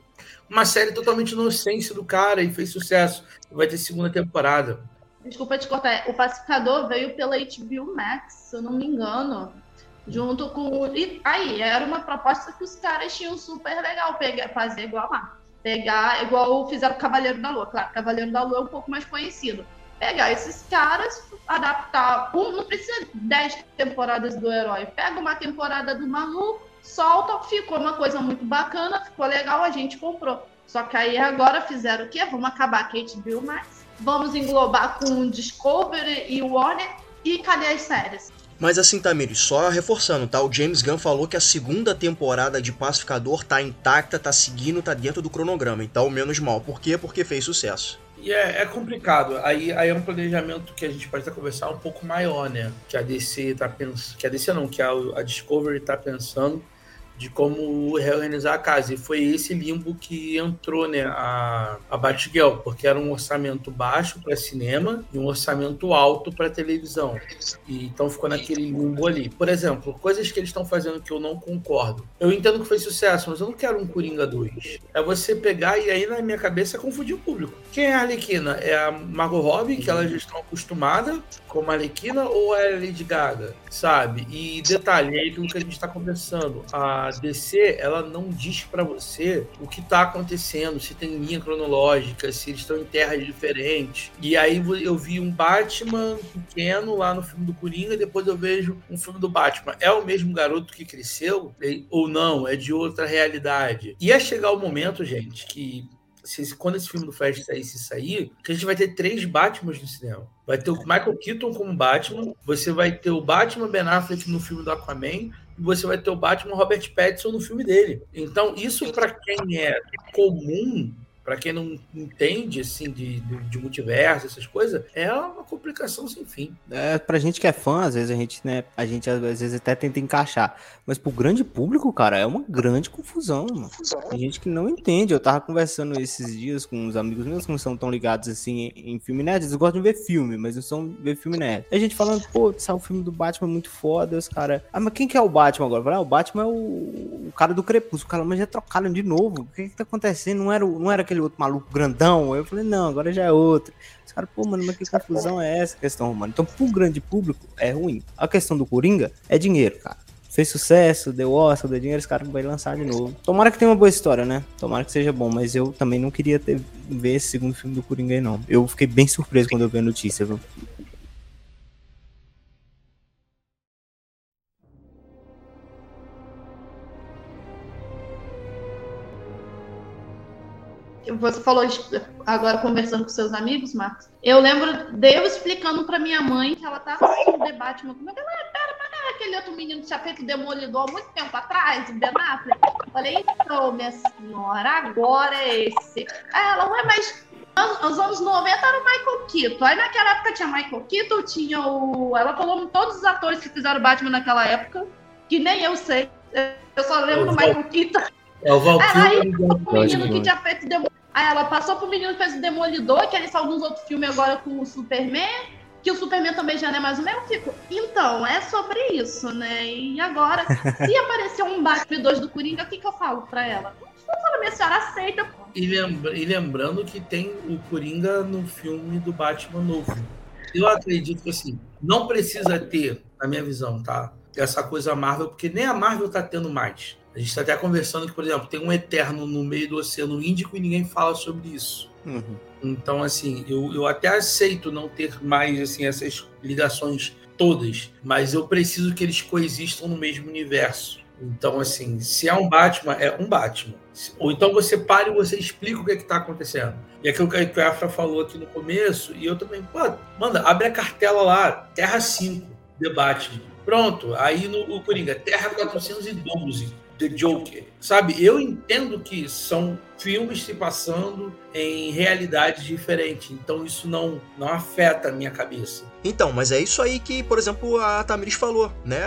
Uma série totalmente inocente do cara e fez sucesso. Vai ter segunda temporada. Desculpa te cortar. O Pacificador veio pela HBO Max, se eu não me engano. Junto com. E aí, era uma proposta que os caras tinham super legal pegar, fazer igual lá. Pegar, igual fizeram o Cavaleiro da Lua. Claro, Cavaleiro da Lua é um pouco mais conhecido. Pegar esses caras, adaptar. Um, não precisa 10 temporadas do herói. Pega uma temporada do maluco, solta, ficou uma coisa muito bacana, ficou legal, a gente comprou. Só que aí agora fizeram o quê? Vamos acabar a HBO Max, vamos englobar com Discovery e Warner, e cadê as séries? Mas assim, Tamires, só reforçando, tá? O James Gunn falou que a segunda temporada de Pacificador tá intacta, tá seguindo, tá dentro do cronograma. Então, menos mal. Por quê? Porque fez sucesso. E é, é, complicado. Aí, aí é um planejamento que a gente pode até conversar um pouco maior, né? Que a DC tá pensando. Que a DC não, que a, a Discovery tá pensando de como reorganizar a casa. E foi esse limbo que entrou né, a, a Batgirl, porque era um orçamento baixo para cinema e um orçamento alto para televisão. E então ficou naquele limbo ali. Por exemplo, coisas que eles estão fazendo que eu não concordo. Eu entendo que foi sucesso, mas eu não quero um Coringa 2. É você pegar e aí na minha cabeça confundir o público. Quem é a Arlequina? É a Margot Robbie, que elas já estão acostumadas como a Arlequina, ou é a Lady Gaga? Sabe? E detalhe, é aquilo que a gente está conversando. A a DC ela não diz para você o que está acontecendo, se tem linha cronológica, se eles estão em terras diferentes. E aí eu vi um Batman pequeno lá no filme do Coringa, e depois eu vejo um filme do Batman. É o mesmo garoto que cresceu ou não? É de outra realidade? Ia chegar o momento, gente, que se, quando esse filme do Flash sair, se sair, que a gente vai ter três Batmans no cinema. Vai ter o Michael Keaton como Batman, você vai ter o Batman Ben Affleck no filme do Aquaman, você vai ter o Batman Robert Pattinson no filme dele. Então, isso para quem é comum para quem não entende assim de, de, de, multiverso, essas coisas, é uma complicação sem fim. É, pra gente que é fã, às vezes a gente, né, a gente às vezes até tenta encaixar, mas pro grande público, cara, é uma grande confusão, mano. Tem gente que não entende. Eu tava conversando esses dias com uns amigos meus que não são tão ligados assim em, filme nerd, eles gostam de ver filme, mas não são ver filme nerd. A gente falando, pô, saiu o filme do Batman muito foda, os caras, ah, mas quem que é o Batman agora? Falei, ah, o Batman é o, o cara do Crepúsculo, cara, mas já trocaram de novo. O que que tá acontecendo? Não era, não era aquele aquele outro maluco grandão. Eu falei, não, agora já é outro. Os caras, pô, mano, mas que confusão é essa questão, mano? Então, pro grande público, é ruim. A questão do Coringa é dinheiro, cara. Fez sucesso, deu Oscar, deu dinheiro, os caras vão lançar de novo. Tomara que tenha uma boa história, né? Tomara que seja bom, mas eu também não queria ter, ver esse segundo filme do Coringa aí, não. Eu fiquei bem surpreso quando eu vi a notícia, viu? Você falou agora conversando com seus amigos, Marcos. Eu lembro de eu explicando para minha mãe que ela tava assistindo o debate, como é que ela pera, pera, aquele outro menino que tinha feito Demolidor há muito tempo atrás, o Ben Affleck. Eu falei, então, minha senhora, agora é esse. Aí ela, ué, mas nos anos 90 era o Michael Keaton. Aí naquela época tinha Michael Keaton, tinha o. Ela falou todos os atores que fizeram Batman naquela época, que nem eu sei. Eu só lembro do Michael Keaton. É o Valkyrie. o menino que tinha feito Demolidor. Aí ela passou pro menino que fez o Demolidor, que ele faz alguns outros filmes agora com o Superman, que o Superman também já não é mais o mesmo. Fico, então, é sobre isso, né? E agora, se [LAUGHS] aparecer um Batman 2 do Coringa, o que, que eu falo pra ela? Eu falo, minha senhora aceita. E, lembra, e lembrando que tem o Coringa no filme do Batman novo. Eu acredito que, assim, não precisa ter, na minha visão, tá? Essa coisa Marvel, porque nem a Marvel tá tendo mais. A gente está até conversando que, por exemplo, tem um Eterno no meio do Oceano Índico e ninguém fala sobre isso. Uhum. Então, assim, eu, eu até aceito não ter mais assim, essas ligações todas, mas eu preciso que eles coexistam no mesmo universo. Então, assim, se é um Batman, é um Batman. Ou então você para e você explica o que é está acontecendo. E aquilo que a Afra falou aqui no começo, e eu também, pô, manda, abre a cartela lá, Terra 5, debate. Pronto, aí no o Coringa, Terra 412 The Joker. Sabe, eu entendo que são filmes se passando em realidades diferentes, então isso não, não afeta a minha cabeça. Então, mas é isso aí que, por exemplo, a Tamires falou, né?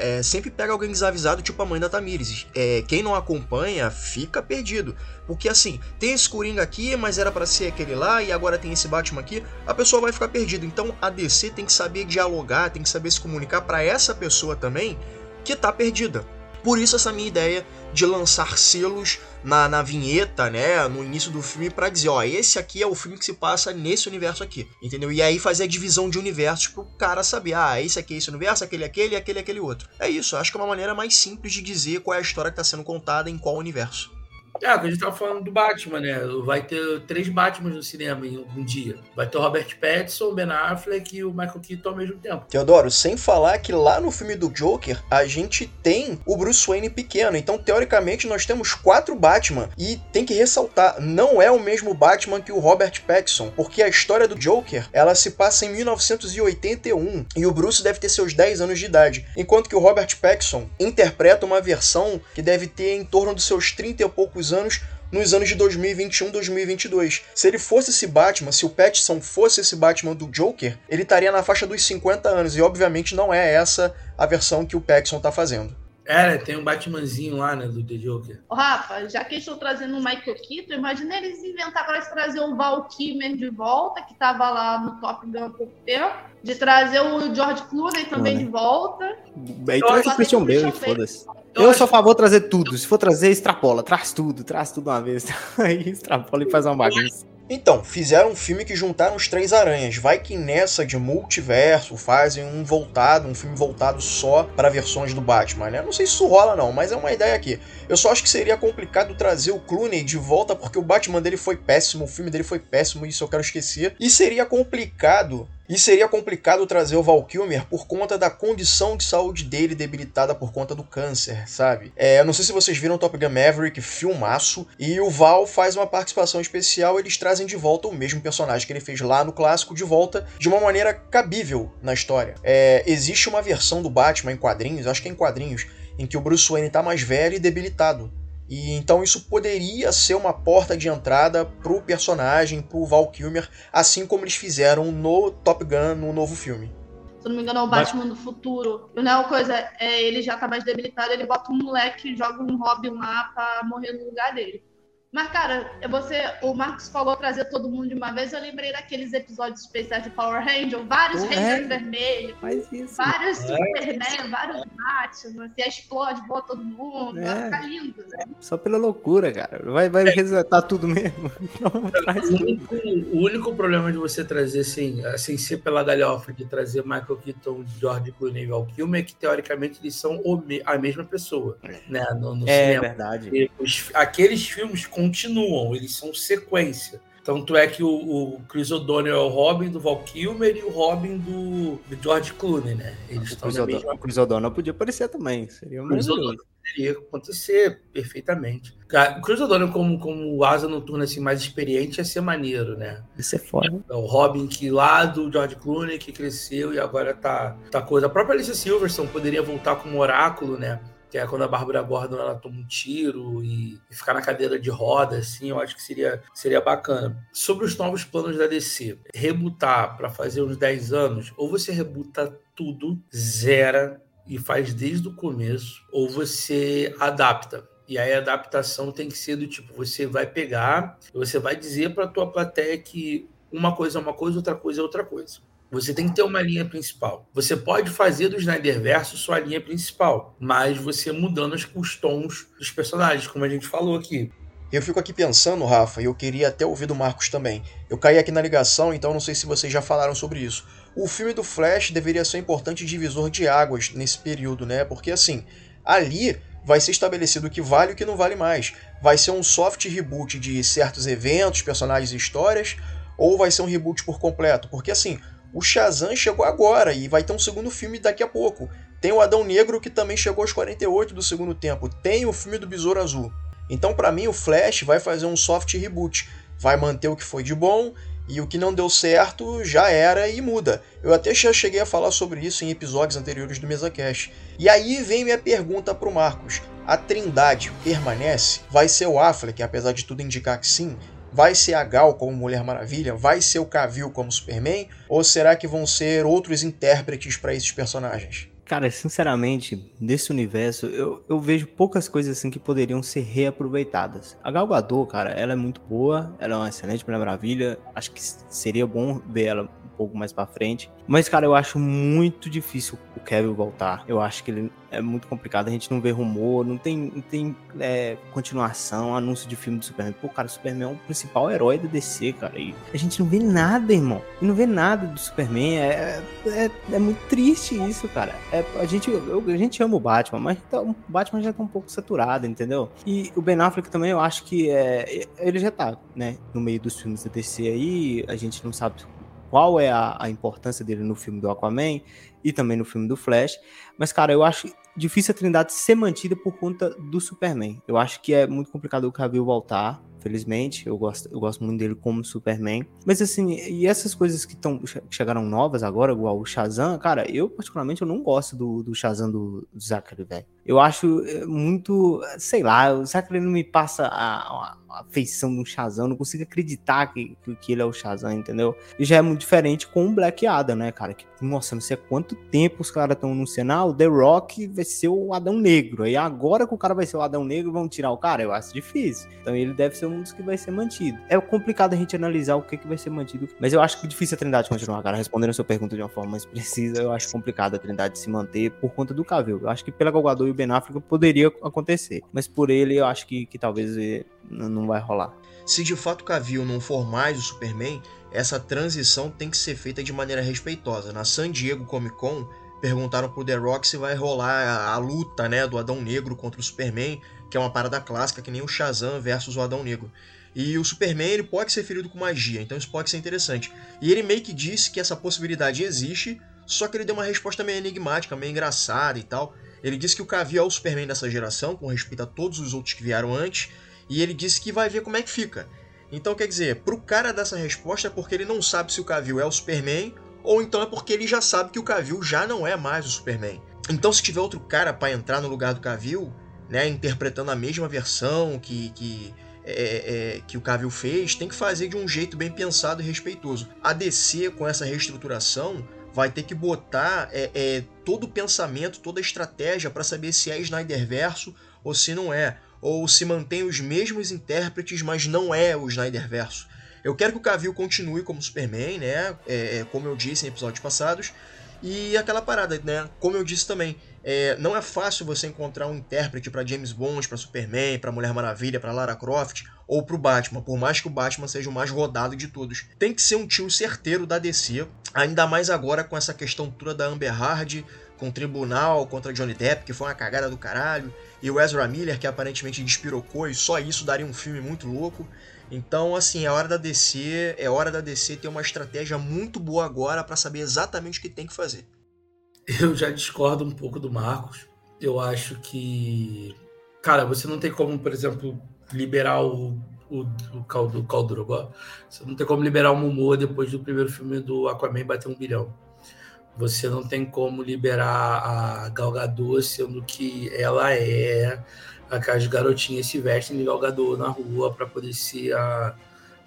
É, sempre pega alguém desavisado, tipo a mãe da Tamires. É, quem não acompanha fica perdido. Porque assim, tem esse Coringa aqui, mas era para ser aquele lá, e agora tem esse Batman aqui, a pessoa vai ficar perdida. Então a DC tem que saber dialogar, tem que saber se comunicar para essa pessoa também que tá perdida. Por isso essa minha ideia de lançar selos na, na vinheta, né, no início do filme para dizer, ó, esse aqui é o filme que se passa nesse universo aqui, entendeu? E aí fazer a divisão de universos pro cara saber, ah, esse aqui é esse universo, aquele é aquele, aquele é aquele outro. É isso, acho que é uma maneira mais simples de dizer qual é a história que está sendo contada em qual universo. É, a gente tava falando do Batman, né? Vai ter três Batmans no cinema em um dia. Vai ter o Robert Pattinson, o Ben Affleck e o Michael Keaton ao mesmo tempo. Teodoro, sem falar que lá no filme do Joker, a gente tem o Bruce Wayne pequeno. Então, teoricamente, nós temos quatro Batman. E tem que ressaltar, não é o mesmo Batman que o Robert Pattinson, porque a história do Joker, ela se passa em 1981 e o Bruce deve ter seus 10 anos de idade, enquanto que o Robert Pattinson interpreta uma versão que deve ter em torno dos seus 30 e poucos anos nos anos de 2021, 2022. Se ele fosse esse Batman, se o Pattinson fosse esse Batman do Joker, ele estaria na faixa dos 50 anos e obviamente não é essa a versão que o Pattinson tá fazendo. É, tem um Batmanzinho lá, né, do The Joker. Ô, Rafa, já que estou trazendo o Michael Keaton, imagina eles inventar agora de trazer o Val Kilmer de volta, que estava lá no Top Gun há pouco tempo, de trazer o George Clooney também Mano. de volta. Aí Eu traz o Christian Bale, foda-se. Eu Eu acho- sou a favor de trazer tudo. Se for trazer, extrapola. Traz tudo, traz tudo uma vez. [LAUGHS] Aí extrapola e faz uma bagunça. Então, fizeram um filme que juntaram os três aranhas. Vai que nessa de multiverso fazem um voltado, um filme voltado só para versões do Batman, né? Não sei se isso rola não, mas é uma ideia aqui. Eu só acho que seria complicado trazer o Clooney de volta porque o Batman dele foi péssimo, o filme dele foi péssimo, isso eu quero esquecer. E seria complicado e seria complicado trazer o Val Kilmer por conta da condição de saúde dele debilitada por conta do câncer, sabe? É, eu não sei se vocês viram Top Gun Maverick, filmaço, e o Val faz uma participação especial, eles trazem de volta o mesmo personagem que ele fez lá no clássico de volta de uma maneira cabível na história. É, existe uma versão do Batman em quadrinhos, acho que é em quadrinhos, em que o Bruce Wayne tá mais velho e debilitado. E então isso poderia ser uma porta de entrada pro personagem, pro Val Kilmer, assim como eles fizeram no Top Gun, no novo filme. Se eu não me engano, é o Batman do futuro. Não é uma coisa, é, ele já tá mais debilitado, ele bota um moleque, joga um Robin lá pra morrer no lugar dele. Mas, cara, você, o Marcos falou trazer todo mundo de uma vez, eu lembrei daqueles episódios especiais de Power Ranger, vários Pô, Rangers é. vermelhos, Faz isso. vários É. Superman, vários Batman, assim, explode, boa todo mundo, É. vai ficar lindo. né? Só pela loucura, cara. Vai, vai resetar tudo mesmo. [LAUGHS] Não, traz O tudo. único, o único problema de você trazer, assim, assim, ser pela galhofa de trazer Michael Keaton, George Clooney e Val Kilmer é que, teoricamente, eles são a mesma pessoa, né, no, no É cinema. verdade. Os- aqueles filmes continuam, eles são sequência. Tanto é que o, o Chris O'Donnell é o Robin do Val Kilmer e o Robin do, do George Clooney, né? Eles O estão Chris mesma o Chris O'Donnell podia aparecer também. Seria Chris maravilhoso. O'Donnell poderia acontecer perfeitamente. O Chris O'Donnell como, como asa noturna assim, mais experiente ia ser maneiro, né? Isso é foda. É o Robin que lá do George Clooney que cresceu e agora tá, tá coisa. A própria Alicia Silverstone poderia voltar como oráculo, né? Que é quando a Bárbara Gordon ela toma um tiro e, e ficar na cadeira de roda, assim, eu acho que seria, seria bacana. Sobre os novos planos da DC, rebutar para fazer uns 10 anos, ou você rebuta tudo, zera e faz desde o começo, ou você adapta. E aí a adaptação tem que ser do tipo, você vai pegar, você vai dizer para tua plateia que uma coisa é uma coisa, outra coisa é outra coisa. Você tem que ter uma linha principal. Você pode fazer do Snyderverse sua linha principal, mas você mudando os tons dos personagens, como a gente falou aqui. Eu fico aqui pensando, Rafa, e eu queria até ouvir do Marcos também. Eu caí aqui na ligação, então não sei se vocês já falaram sobre isso. O filme do Flash deveria ser um importante divisor de águas nesse período, né? Porque assim, ali vai ser estabelecido o que vale e o que não vale mais. Vai ser um soft reboot de certos eventos, personagens e histórias, ou vai ser um reboot por completo? Porque assim, o Shazam chegou agora e vai ter um segundo filme daqui a pouco. Tem o Adão Negro que também chegou aos 48 do segundo tempo. Tem o filme do Besouro Azul. Então, para mim, o Flash vai fazer um soft reboot. Vai manter o que foi de bom e o que não deu certo já era e muda. Eu até já cheguei a falar sobre isso em episódios anteriores do MesaCast. E aí vem minha pergunta pro Marcos. A Trindade permanece? Vai ser o Affleck, apesar de tudo indicar que sim? Vai ser a Gal como Mulher Maravilha? Vai ser o Cavill como Superman? Ou será que vão ser outros intérpretes para esses personagens? Cara, sinceramente, desse universo, eu, eu vejo poucas coisas assim que poderiam ser reaproveitadas. A Gal Gadot, cara, ela é muito boa, ela é uma excelente Mulher Maravilha, acho que seria bom ver ela um pouco mais pra frente. Mas, cara, eu acho muito difícil o Kevin voltar. Eu acho que ele é muito complicado. A gente não vê rumor, não tem, não tem é, continuação, anúncio de filme do Superman. Pô, cara, o Superman é o principal herói da DC, cara. E a gente não vê nada, irmão. E não vê nada do Superman. É, é, é muito triste isso, cara. É, a, gente, eu, a gente ama o Batman, mas tá, o Batman já tá um pouco saturado, entendeu? E o Ben Affleck também, eu acho que é, ele já tá, né, no meio dos filmes da DC aí. A gente não sabe qual é a, a, importância dele no filme do Aquaman e também no filme do Flash. Mas, cara, eu acho difícil a Trindade ser mantida por conta do Superman. Eu acho que é muito complicado o Cavill voltar felizmente. Eu gosto, eu gosto muito dele como Superman. Mas assim, e essas coisas que, tão, chegaram novas agora, igual o Shazam, cara, eu particularmente eu não gosto do, do Shazam do, do Zachary, velho. Eu acho eh, muito, sei lá, o Zachary não me passa a, a, feição do Shazam, eu não consigo acreditar que, que, que, ele é o Shazam, entendeu? E já é muito diferente com o Black Adam, né, cara? Que, nossa, não sei há quanto tempo os caras estão anunciando, ah, o The Rock vai ser o Adão Negro. Aí agora que o cara vai ser o Adão Negro, vão tirar o cara? Eu acho difícil. Então ele deve ser um dos que vai ser mantido. É complicado a gente analisar o que, que vai ser mantido, mas eu acho que difícil a Trindade continuar, cara. Respondendo a sua pergunta de uma forma mais precisa, eu acho complicado a Trindade se manter por conta do Cavill. Eu acho que pela Galgador e Ben Affleck poderia acontecer, mas por ele eu acho que, que talvez eh, não vai rolar. Se de fato Cavill não for mais o Superman, essa transição tem que ser feita de maneira respeitosa. Na San Diego Comic Con, perguntaram pro The Rock se vai rolar a, a, luta, né, do Adão Negro contra o Superman, que é uma parada clássica, que nem o Shazam versus o Adão Negro. E o Superman ele pode ser ferido com magia, então isso pode ser interessante. E ele meio que disse que essa possibilidade existe, só que ele deu uma resposta meio enigmática, meio engraçada e tal. Ele disse que o Cavill é o Superman dessa geração, com respeito a todos os outros que vieram antes, e ele disse que vai ver como é que fica. Então, quer dizer, pro cara dessa resposta é porque ele não sabe se o Cavill é o Superman, ou então é porque ele já sabe que o Cavill já não é mais o Superman. Então, se tiver outro cara para entrar no lugar do Cavill, né, interpretando a mesma versão que, que, é, é, que o Cavill fez, tem que fazer de um jeito bem pensado e respeitoso. A DC, com essa reestruturação, vai ter que botar é, é, todo o pensamento, toda a estratégia para saber se é Snyderverso ou se não é. Ou se mantém os mesmos intérpretes, mas não é o Snyderverso. Eu quero que o Cavill continue como Superman, né? É, é, como eu disse em episódios passados. E aquela parada, né? Como eu disse também, é, não é fácil você encontrar um intérprete para James Bond, para Superman, para Mulher Maravilha, para Lara Croft ou para o Batman, por mais que o Batman seja o mais rodado de todos. Tem que ser um tio certeiro da DC, ainda mais agora com essa questão toda da Amber Heard, com o tribunal contra Johnny Depp, que foi uma cagada do caralho, e o Ezra Miller, que aparentemente despirocou, e só isso daria um filme muito louco. Então, assim, é hora da DC, é hora da DC ter uma estratégia muito boa agora para saber exatamente o que tem que fazer. Eu já discordo um pouco do Marcos. Eu acho que, cara, você não tem como, por exemplo, liberar o, o, o Caldo, Caldrogo. Você não tem como liberar o Momoa depois do primeiro filme do Aquaman bater um bilhão. Você não tem como liberar a Gal Gadot, sendo que ela é aquelas garotinhas se vestem de Gal Gadot na rua para poder ser a,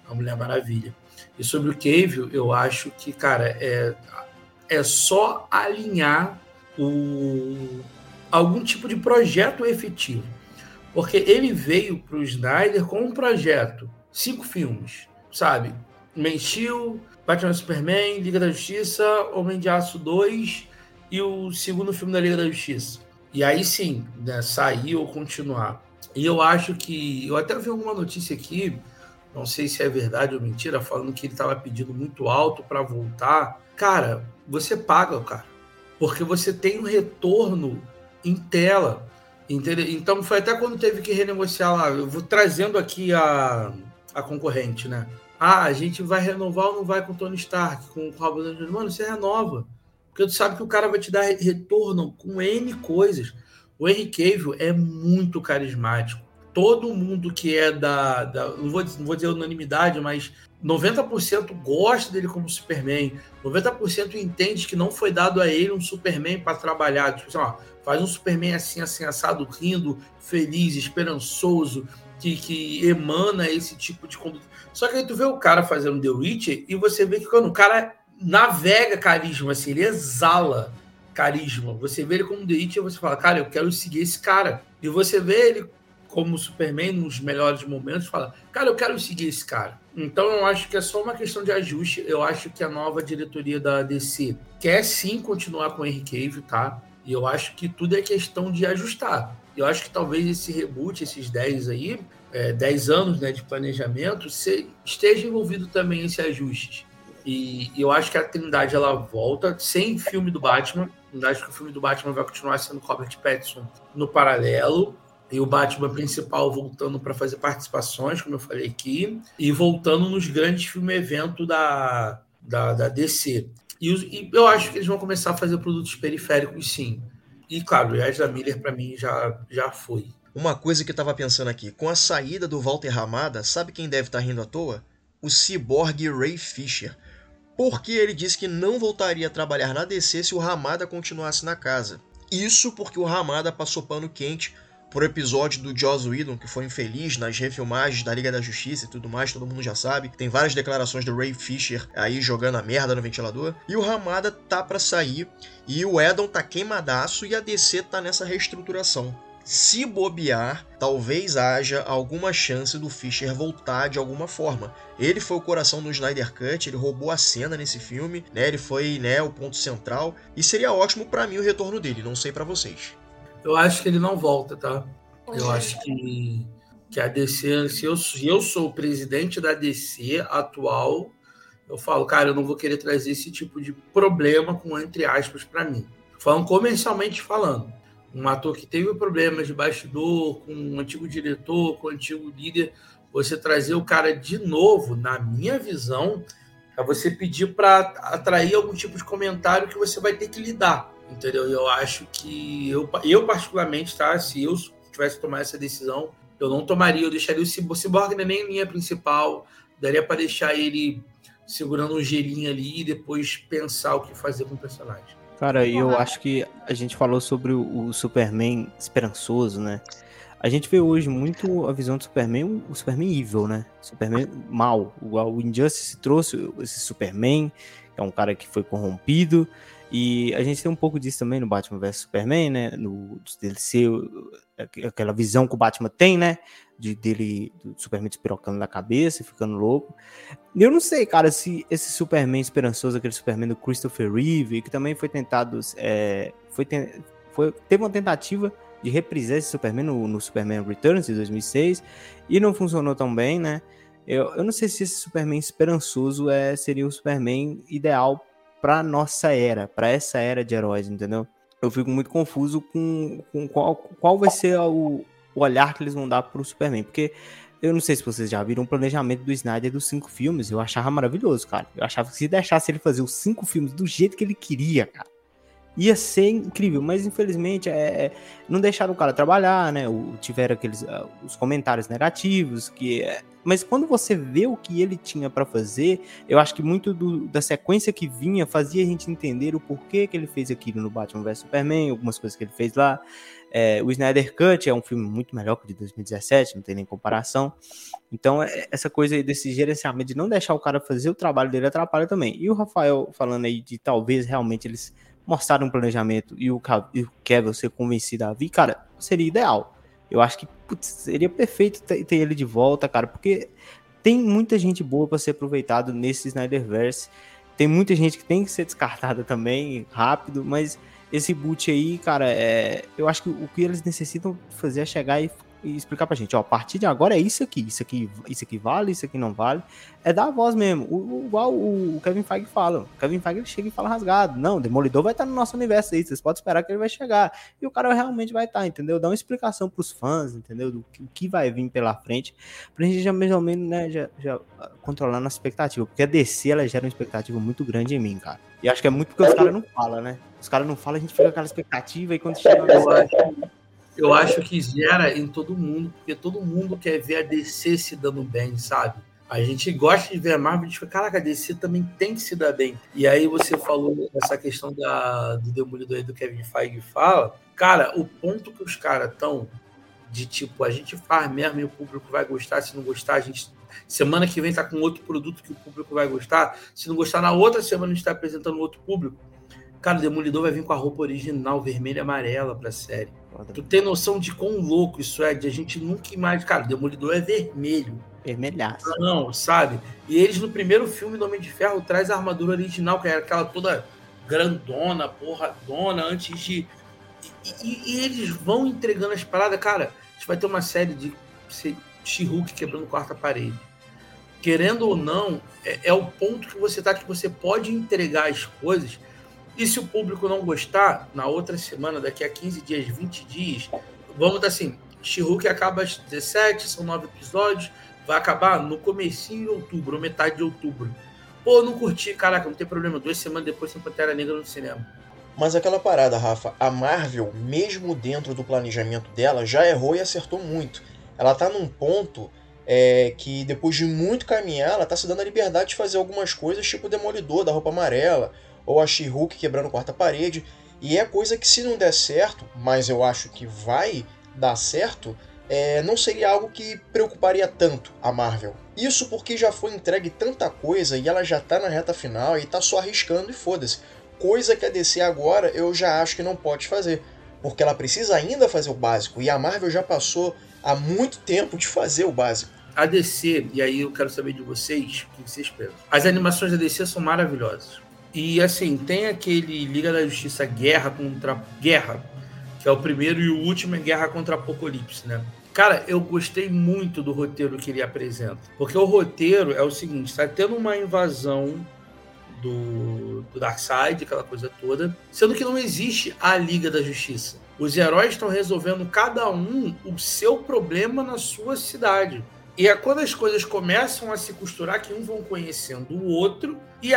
a Mulher Maravilha. E sobre o Cave, eu acho que, cara, é, é só alinhar o, algum tipo de projeto efetivo. Porque ele veio para o Snyder com um projeto, cinco filmes, sabe? Steel, Batman Superman, Liga da Justiça, Homem de Aço 2 e o segundo filme da Liga da Justiça. E aí sim, né, sair ou continuar. E eu acho que. Eu até vi alguma notícia aqui, não sei se é verdade ou mentira, falando que ele estava pedindo muito alto para voltar. Cara, você paga, cara. Porque você tem um retorno em tela. Entendeu? Então foi até quando teve que renegociar lá. Eu vou trazendo aqui a, a concorrente, né? Ah, a gente vai renovar ou não vai com o Tony Stark, com o Robert Downey Mano, você renova. Porque tu sabe que o cara vai te dar retorno com N coisas. O Henry Cavill é muito carismático. Todo mundo que é da. da não, vou, não vou dizer unanimidade, mas 90% gosta dele como Superman. 90% entende que não foi dado a ele um Superman para trabalhar. Tipo assim, faz um Superman assim, assim, assado, rindo, feliz, esperançoso, que, que emana esse tipo de conduta. Só que aí tu vê o cara fazendo The Witcher e você vê que quando o cara navega carisma, assim, ele exala carisma. Você vê ele como The Witcher e você fala, cara, eu quero seguir esse cara. E você vê ele como Superman nos melhores momentos, fala: Cara, eu quero seguir esse cara. Então eu acho que é só uma questão de ajuste. Eu acho que a nova diretoria da DC quer sim continuar com o Henry Cavill, tá? E eu acho que tudo é questão de ajustar. Eu acho que talvez esse reboot, esses 10 aí, é, 10 anos né, de planejamento, se, esteja envolvido também esse ajuste. E, e, eu acho que a Trindade ela volta sem filme do Batman. Eu acho que o filme do Batman vai continuar sendo Robert Pattinson no paralelo. E o Batman principal voltando para fazer participações, como eu falei aqui, e voltando nos grandes filmes evento da, da, da DC. E, e, eu acho que eles vão começar a fazer produtos periféricos, sim. E claro, o Ezra Miller para mim já, já foi. Uma coisa que eu tava pensando aqui, com a saída do Walter Ramada, sabe quem deve estar tá rindo à toa? O ciborgue Ray Fisher. Porque ele disse que não voltaria a trabalhar na DC se o Ramada continuasse na casa. Isso porque o Ramada passou pano quente por episódio do Joss Whedon, que foi infeliz nas refilmagens da Liga da Justiça e tudo mais, todo mundo já sabe. Tem várias declarações do Ray Fisher aí jogando a merda no ventilador. E o Ramada tá para sair e o Edon tá queimadaço e a DC tá nessa reestruturação. Se bobear, talvez haja alguma chance do Fischer voltar de alguma forma. Ele foi o coração do Snyder Cut, ele roubou a cena nesse filme, né? Ele foi, né, o ponto central e seria ótimo para mim o retorno dele, não sei para vocês. Eu acho que ele não volta, tá? Eu acho que, que a DC, se eu, se eu sou o presidente da DC atual, eu falo, cara, eu não vou querer trazer esse tipo de problema com entre aspas para mim. Falando comercialmente falando. Um ator que teve problemas de bastidor com um antigo diretor, com um antigo líder, você trazer o cara de novo, na minha visão, é você pedir para atrair algum tipo de comentário que você vai ter que lidar entendeu? Eu acho que eu, eu particularmente, tá? Se eu tivesse que tomar essa decisão, eu não tomaria, eu deixaria o Cyborg nem linha principal, daria para deixar ele segurando um gelinho ali e depois pensar o que fazer com o personagem. Cara, eu acho que a gente falou sobre o Superman esperançoso, né? A gente vê hoje muito a visão do Superman, o Superman evil, né? Superman mal. O Injustice trouxe esse Superman, que é um cara que foi corrompido, e a gente tem um pouco disso também no Batman vs Superman, né? No DLC, aquela visão que o Batman tem, né? De, dele, do Superman despirocando na cabeça, ficando louco. Eu não sei, cara, se esse Superman esperançoso, aquele Superman do Christopher Reeve, que também foi tentado. É, foi, foi, teve uma tentativa de reprisar esse Superman no, no, Superman Returns de 2006 e não funcionou tão bem, né? Eu, eu não sei se esse Superman esperançoso é, seria o Superman ideal para nossa era, para essa era de heróis, entendeu? Eu fico muito confuso com, com qual, qual vai ser o, o olhar que eles vão dar pro Superman, porque eu não sei se vocês já viram o planejamento do Snyder dos cinco filmes, eu achava maravilhoso, cara. Eu achava que se deixasse ele fazer os cinco filmes do jeito que ele queria, cara, ia ser incrível, mas infelizmente é, é não deixaram o cara trabalhar, né? O, tiveram aqueles uh, os comentários negativos que é, mas quando você vê o que ele tinha para fazer, eu acho que muito do, da sequência que vinha fazia a gente entender o porquê que ele fez aquilo no Batman vs Superman, algumas coisas que ele fez lá. É, o Snyder Cut é um filme muito melhor que o de 2017, não tem nem comparação. Então, é, essa coisa desse gerenciamento de não deixar o cara fazer o trabalho dele atrapalha também. E o Rafael falando aí de talvez realmente eles mostrarem um planejamento e o, e o Kevin ser convencido a vir, cara, seria ideal. Eu acho que putz, seria perfeito ter, ter, ele de volta, cara, porque tem muita gente boa para ser aproveitado nesse Snyderverse. Tem muita gente que tem que ser descartada também, rápido, mas esse boot aí, cara, é, eu acho que o que eles necessitam fazer é chegar e explicar pra gente, ó, a partir de agora é isso aqui, isso aqui, isso aqui vale, isso aqui não vale. É dar a voz mesmo, igual o, o Kevin Feige fala. O Kevin Feige chega e fala rasgado. Não, Demolidor vai estar no nosso universo aí, vocês podem esperar que ele vai chegar. E o cara realmente vai estar, entendeu? Dá uma explicação pros fãs, entendeu? Do que, que vai vir pela frente, pra gente já mais ou menos, né, já, já controlando a expectativa. Porque a DC, ela gera uma expectativa muito grande em mim, cara. E acho que é muito porque os caras não falam, né? Os caras não falam, a gente fica com aquela expectativa e quando chega... Acho eu acho que gera em todo mundo, porque todo mundo quer ver a DC se dando bem, sabe? A gente gosta de ver a Marvel e diz, caraca, a DC também tem que se dar bem. E aí você falou essa questão da, do Demolidor aí do Kevin Feige fala. Cara, o ponto que os caras estão de tipo, a gente faz mesmo e o público vai gostar, se não gostar, a gente. Semana que vem tá com outro produto que o público vai gostar. Se não gostar, na outra semana a gente está apresentando outro público. Cara, o Demolidor vai vir com a roupa original, vermelha e amarela pra série Tu tem noção de quão louco isso é? De a gente nunca imagina. Cara, o Demolidor é vermelho. Vermelhaço. Não, sabe? E eles no primeiro filme do Homem de Ferro traz a armadura original, que era aquela toda grandona, porradona, antes de. E, e, e eles vão entregando as paradas. Cara, a gente vai ter uma série de She-Hulk quebrando quarta parede. Querendo ou não, é, é, o ponto que você tá que você pode entregar as coisas. E se o público não gostar, na outra semana, daqui a 15 dias, 20 dias, vamos dar assim, She-Hulk acaba às 17, são nove episódios, vai acabar no comecinho de outubro, ou metade de outubro. Pô, não curti, caraca, não tem problema, duas semanas depois tem Pantera Negra no cinema. Mas aquela parada, Rafa, a Marvel, mesmo dentro do planejamento dela, já errou e acertou muito. Ela tá num ponto é, que depois de muito caminhar, ela tá se dando a liberdade de fazer algumas coisas, tipo Demolidor da roupa amarela, ou a She-Hulk quebrando quarta parede. E é coisa que se não der certo, mas eu acho que vai dar certo, é, não seria algo que preocuparia tanto a Marvel. Isso porque já foi entregue tanta coisa e ela já tá na reta final e tá só arriscando e foda-se. Coisa que a DC agora eu já acho que não pode fazer. Porque ela precisa ainda fazer o básico. E a Marvel já passou há muito tempo de fazer o básico. A DC, e aí eu quero saber de vocês, o que vocês pensam. As animações da DC são maravilhosas. E assim, tem aquele Liga da Justiça Guerra contra Guerra, que é o primeiro e o último é Guerra contra Apocalipse, né? Cara, eu gostei muito do roteiro que ele apresenta. Porque o roteiro é o seguinte: está tendo uma invasão do, do Darkseid, aquela coisa toda, sendo que não existe a Liga da Justiça. Os heróis estão resolvendo cada um o seu problema na sua cidade. E é quando as coisas começam a se costurar que um vão conhecendo o outro e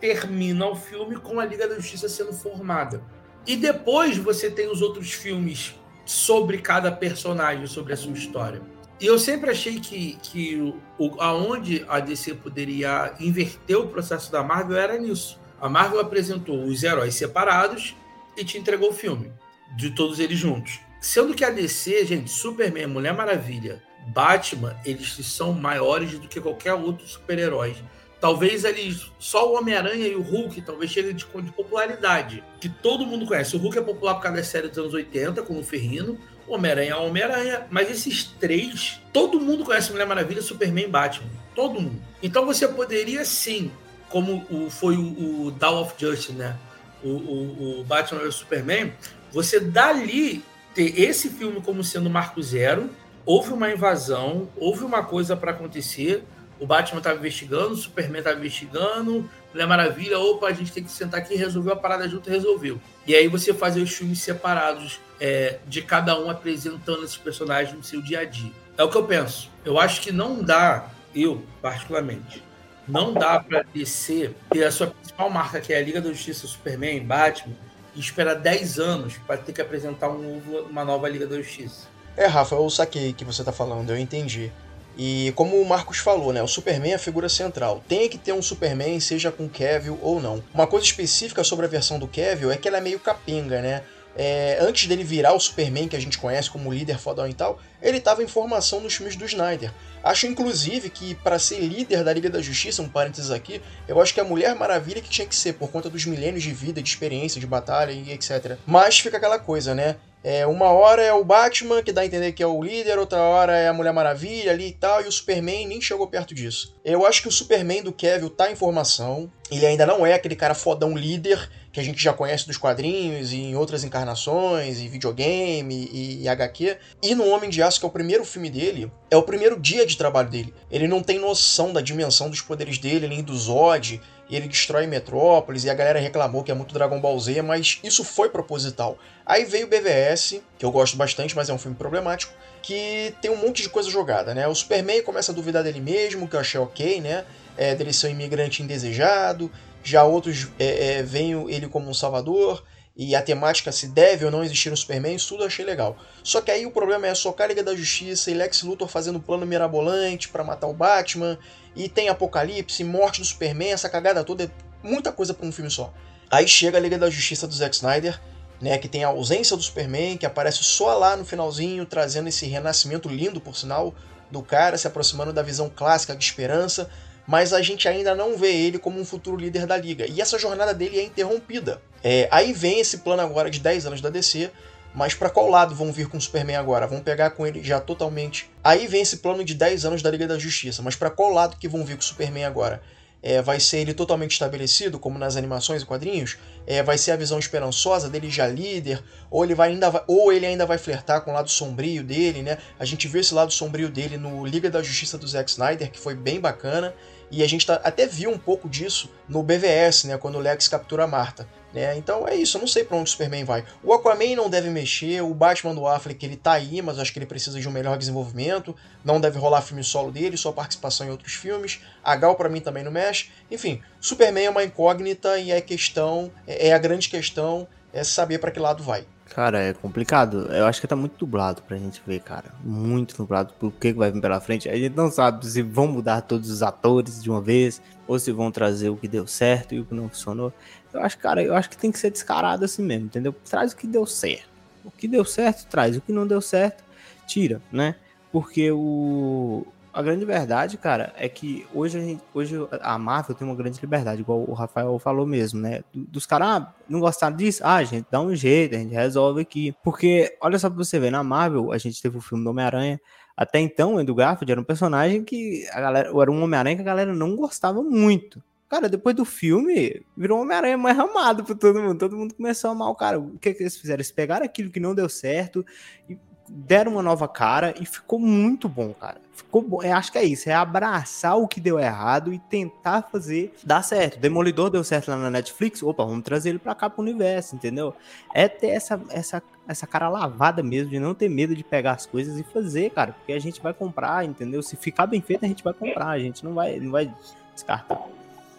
termina o filme com a Liga da Justiça sendo formada. E depois você tem os outros filmes sobre cada personagem, sobre a sua história. E eu sempre achei que, que o, aonde a DC poderia inverter o processo da Marvel era nisso. A Marvel apresentou os heróis separados e te entregou o filme, de todos eles juntos. Sendo que a DC, gente, Superman, Mulher Maravilha, Batman, eles são maiores do que qualquer outro super-herói. Talvez eles, só o Homem-Aranha e o Hulk talvez cheguem de, de, popularidade, que todo mundo conhece. O Hulk é popular por causa da série dos anos 80, com o Ferrino. O Homem-Aranha é Homem-Aranha. Mas esses três, todo mundo conhece Mulher Maravilha, Superman e Batman. Todo mundo. Então você poderia sim, como o, foi o, o Dawn of Justice, né? O, o, o Batman e o Superman, você dali ter esse filme como sendo marco zero. Houve uma invasão, houve uma coisa para acontecer o Batman estava investigando, o Superman estava investigando, Mulher Maravilha, opa, a gente tem que sentar aqui, resolveu a parada junto e resolveu. E aí você fazer os filmes separados é, de cada um apresentando esses personagens no seu dia a dia. É o que eu penso. Eu acho que não dá, eu particularmente, não dá para descer ter a sua principal marca, que é a Liga da Justiça, Superman, Batman, e esperar 10 anos para ter que apresentar um uma nova Liga da Justiça. É, Rafa, eu saquei que você está falando, eu entendi. E como o Marcos falou, né, o Superman é a figura central. Tem que ter um Superman, seja com Kevin ou não. Uma coisa específica sobre a versão do Kevin é que ela é meio capenga, né? É, antes dele virar o Superman que a gente conhece como líder fodão e tal, ele estava em formação nos filmes do Snyder. Acho inclusive que para ser líder da Liga da Justiça, um parênteses aqui, eu acho que a Mulher Maravilha que tinha que ser por conta dos milênios de vida, de experiência, de batalha e etc. Mas fica aquela coisa, né? É, uma hora é o Batman, que dá a entender que é o líder, outra hora é a Mulher Maravilha ali e tal, e o Superman nem chegou perto disso. Eu acho que o Superman do Kevin tá em formação, ele ainda não é aquele cara fodão líder que a gente já conhece dos quadrinhos e em outras encarnações, e videogame e, e HQ. E no Homem de Aço, que é o primeiro filme dele, é o primeiro dia de trabalho dele. Ele não tem noção da dimensão dos poderes dele, nem do Zod, ele destrói Metrópolis, e a galera reclamou que é muito Dragon Ball Z, mas isso foi proposital. Aí veio o BVS, que eu gosto bastante, mas é um filme problemático, que tem um monte de coisa jogada, né? O Superman começa a duvidar dele mesmo, que eu achei ok, né? É, dele ser um imigrante indesejado, já outros é, é, veem ele como um salvador, e a temática se deve ou não existir um Superman, isso tudo achei legal. Só que aí o problema é socar a Liga da Justiça e Lex Luthor fazendo plano mirabolante para matar o Batman, e tem Apocalipse, morte do Superman, essa cagada toda, é muita coisa para um filme só. Aí chega a Liga da Justiça do Zack Snyder, né, que tem a ausência do Superman, que aparece só lá no finalzinho, trazendo esse renascimento lindo, por sinal, do cara, se aproximando da visão clássica de esperança, mas a gente ainda não vê ele como um futuro líder da liga. E essa jornada dele é interrompida. É, aí vem esse plano agora de 10 anos da DC, Mas para qual lado vão vir com o Superman agora? Vão pegar com ele já totalmente. Aí vem esse plano de 10 anos da Liga da Justiça. Mas para qual lado que vão vir com o Superman agora? É, vai ser ele totalmente estabelecido, como nas animações e quadrinhos? É, vai ser a visão esperançosa dele já líder? Ou ele, vai ainda vai, ou ele ainda vai flertar com o lado sombrio dele, né? A gente viu esse lado sombrio dele no Liga da Justiça do Zack Snyder, que foi bem bacana. E a gente tá, até viu um pouco disso no BVS, né? Quando o Lex captura a Marta. Né? Então é isso, eu não sei para onde o Superman vai. O Aquaman não deve mexer, o Batman do Affleck ele tá aí, mas acho que ele precisa de um melhor desenvolvimento. Não deve rolar filme solo dele, só participação em outros filmes. A Gal para mim também não mexe. Enfim, Superman é uma incógnita e é questão, é, é a grande questão é saber para que lado vai. Cara, é complicado. Eu acho que tá muito dublado pra gente ver, cara. Muito dublado por que vai vir pela frente. A gente não sabe se vão mudar todos os atores de uma vez, ou se vão trazer o que deu certo e o que não funcionou. Eu acho, cara, eu acho que tem que ser descarado assim mesmo, entendeu? Traz o que deu certo. O que deu certo, traz. O que não deu certo, tira, né? Porque o, a grande verdade, cara, é que hoje a, gente, hoje a Marvel tem uma grande liberdade, igual o Rafael falou mesmo, né? Dos caras, ah, não gostaram disso? Ah, gente dá um jeito, a gente resolve aqui. Porque, olha só pra você ver, na Marvel, a gente teve o filme do Homem-Aranha. Até então, o Andrew Garfield era um personagem que a galera, era um Homem-Aranha que a galera não gostava muito. Cara, depois do filme, virou um Homem-Aranha mais amado por todo mundo. Todo mundo começou a amar o cara. O que, que eles fizeram? Eles pegaram aquilo que não deu certo e deram uma nova cara e ficou muito bom, cara. Ficou bom. Eu acho que é isso, é abraçar o que deu errado e tentar fazer dar certo. Demolidor deu certo lá na Netflix, opa, vamos trazer ele pra cá pro universo, entendeu? É ter essa, essa, essa cara lavada mesmo, de não ter medo de pegar as coisas e fazer, cara, porque a gente vai comprar, entendeu? Se ficar bem feito, a gente vai comprar, a gente não vai, não vai descartar.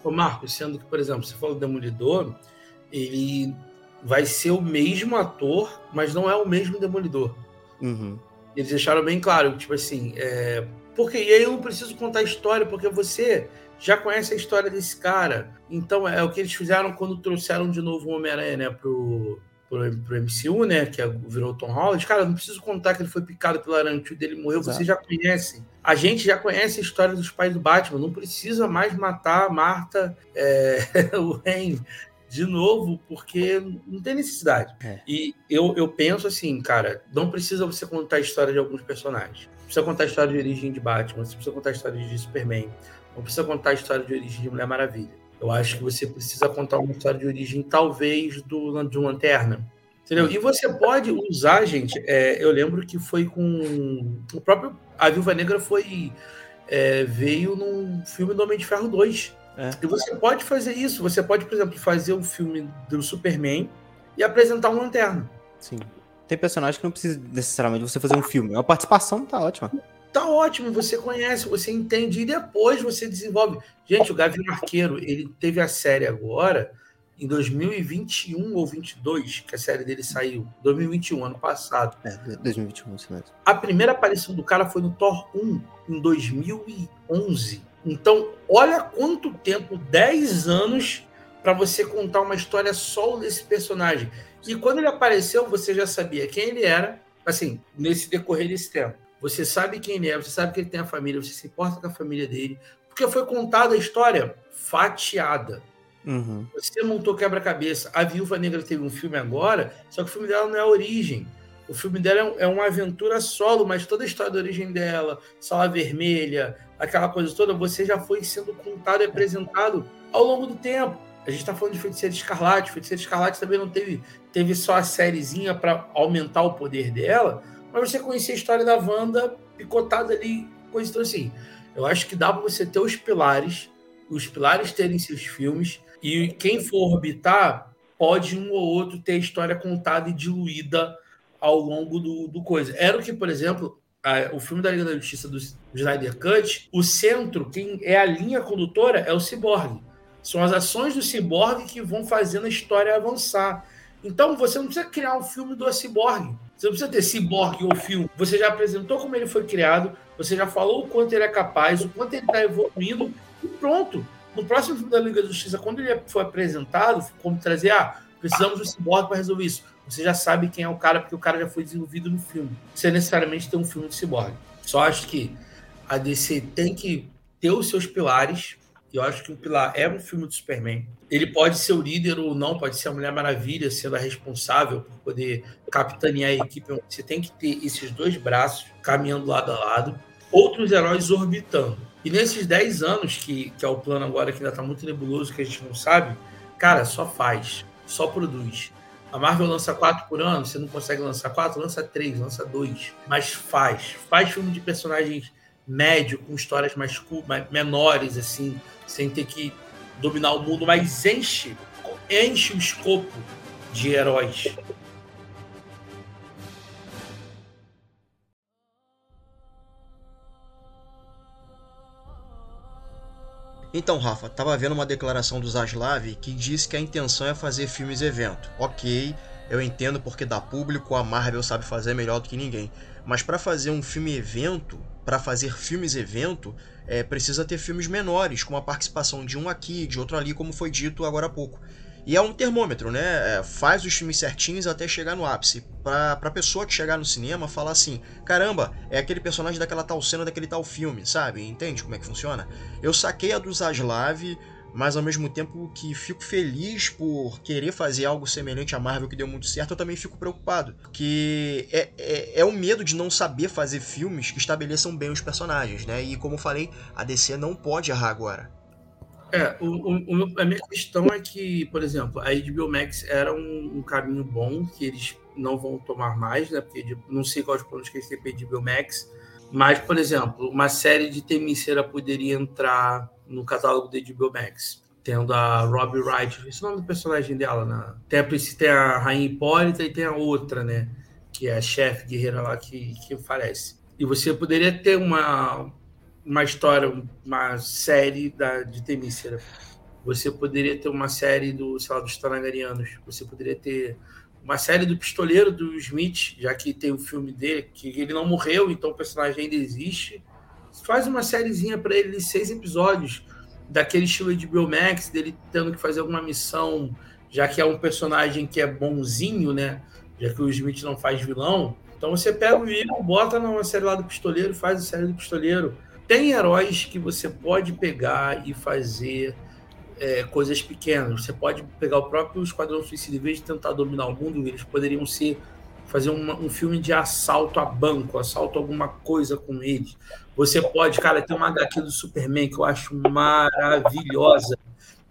Ô Marcos, sendo que, por exemplo, você falou do Demolidor, ele vai ser o mesmo ator, mas não é o mesmo Demolidor. Uhum. Eles deixaram bem claro, tipo assim, é... porque e aí eu não preciso contar a história, porque você já conhece a história desse cara. Então é o que eles fizeram quando trouxeram de novo o Homem-Aranha, né, pro, pro, pro, MCU, né, que é, virou Tom Holland. Cara, não preciso contar que ele foi picado pelo aranha, o tio dele morreu, Exato. você já conhece. A gente já conhece a história dos pais do Batman, não precisa mais matar a Marta, é, [LAUGHS] o Henry de novo, porque não tem necessidade. É. E eu, eu penso assim, cara, não precisa você contar a história de alguns personagens. Precisa contar a história de origem de Batman, você precisa contar a história de Superman, não precisa contar a história de origem de Mulher Maravilha. Eu acho que você precisa contar uma história de origem, talvez, do, de um Lanterna. Entendeu? E você pode usar, gente. É, eu lembro que foi com. O próprio. A Viúva Negra foi. É, veio num filme do Homem de Ferro 2. É. E você pode fazer isso. Você pode, por exemplo, fazer um filme do Superman e apresentar um lanterna. Sim. Tem personagem que não precisa necessariamente você fazer um filme. A participação tá ótima. Tá ótimo, você conhece, você entende e depois você desenvolve. Gente, o Gavião Arqueiro, ele teve a série agora em 2021 ou 22, que a série dele saiu. 2021, ano passado. É, 2021, isso mesmo. A primeira aparição do cara foi no Thor 1, em 2011. Então, olha quanto tempo 10 anos para você contar uma história só desse personagem. E quando ele apareceu, você já sabia quem ele era, assim, nesse decorrer desse tempo. Você sabe quem ele é, você sabe que ele tem a família, você se importa com a família dele, porque foi contada a história fatiada. Uhum. Você montou quebra-cabeça. A Viúva Negra teve um filme agora, só que o filme dela não é a origem. O filme dela é, é uma aventura solo, mas toda a história da origem dela, Sala Vermelha, aquela coisa toda, você já foi sendo contado e apresentado ao longo do tempo. A gente está falando de Feiticeira Escarlate. Feiticeira Escarlate também não teve, teve só a sériezinha para aumentar o poder dela, mas você conhecia a história da Wanda picotada ali, coisa então assim. Eu acho que dá para você ter os pilares, os pilares terem seus filmes, e quem for orbitar pode um ou outro ter a história contada e diluída ao longo do, do coisa. Era o que, por exemplo, o filme da Liga da Justiça do Snyder Cut, o centro, quem é a linha condutora é o Cyborg. São as ações do Cyborg que vão fazendo a história avançar. Então você não precisa criar um filme do Cyborg. Você não precisa ter Cyborg ou filme. Você já apresentou como ele foi criado, você já falou o quanto ele é capaz, o quanto ele está evoluindo, e pronto. No próximo filme da Liga da Justiça, quando ele foi apresentado, como trazer, ah, precisamos do Cyborg para resolver isso. Você já sabe quem é o cara, porque o cara já foi desenvolvido no filme. Você necessariamente tem um filme de Cyborg. Só acho que a DC tem que ter os seus pilares E eu acho que o Pilar é um filme do Superman. Ele pode ser o líder ou não, pode ser a Mulher Maravilha sendo a responsável por poder capitanear a equipe. Você tem que ter esses dois braços caminhando lado a lado, outros heróis orbitando. E nesses 10 anos, que, que é o plano agora, que ainda está muito nebuloso, que a gente não sabe, cara, só faz, só produz. A Marvel lança quatro por ano, você não consegue lançar quatro, lança três, lança dois. Mas faz. Faz filme de personagens médio, com histórias mais, mais menores, assim, sem ter que dominar o mundo, mas enche, enche o escopo de heróis. Então, Rafa, tava vendo uma declaração do Zaslav que disse que a intenção é fazer filmes evento. Ok, eu entendo porque dá público, a Marvel sabe fazer melhor do que ninguém. Mas para fazer um filme evento, para fazer filmes evento, é, precisa ter filmes menores, com a participação de um aqui, de outro ali, como foi dito agora há pouco. E é um termômetro, né? É, faz os filmes certinhos até chegar no ápice. Pra, pra pessoa que chegar no cinema falar assim: caramba, é aquele personagem daquela tal cena daquele tal filme, sabe? Entende como é que funciona? Eu saquei a do Zaslav, mas ao mesmo tempo que fico feliz por querer fazer algo semelhante a Marvel que deu muito certo, eu também fico preocupado. Porque é, é, é o medo de não saber fazer filmes que estabeleçam bem os personagens, né? E como eu falei, a DC não pode errar agora. É, o, o, a minha questão é que, por exemplo, a HBO Max era um, um, caminho bom que eles não vão tomar mais, né? Porque não sei quais planos que eles têm para HBO Max. Mas, por exemplo, uma série de Temisseira poderia entrar no catálogo da HBO Max, tendo a Robbie Wright, esse é o nome do personagem dela, né? Tem a, tem a Rainha Hipólita e tem a outra, né? Que é a chefe guerreira lá que, que aparece. E você poderia ter uma, uma história, uma série da, de Temícera. Você poderia ter uma série do, sei lá, dos Tanagarianos. Você poderia ter uma série do Pistoleiro do Smith, já que tem o filme dele, que ele não morreu, então o personagem ainda existe. Faz uma sériezinha para ele seis episódios, daquele estilo de Bill Max, dele tendo que fazer alguma missão, já que é um personagem que é bonzinho, né? Já que o Smith não faz vilão. Então você pega o Will, bota numa série lá do Pistoleiro, faz a série do Pistoleiro tem heróis que você pode pegar e fazer é, coisas pequenas. Você pode pegar o próprio Esquadrão Suicida, em vez de tentar dominar o mundo, eles poderiam ser fazer um filme de assalto a banco, assalto a alguma coisa com eles. Você pode, cara, tem uma HQ do Superman que eu acho maravilhosa.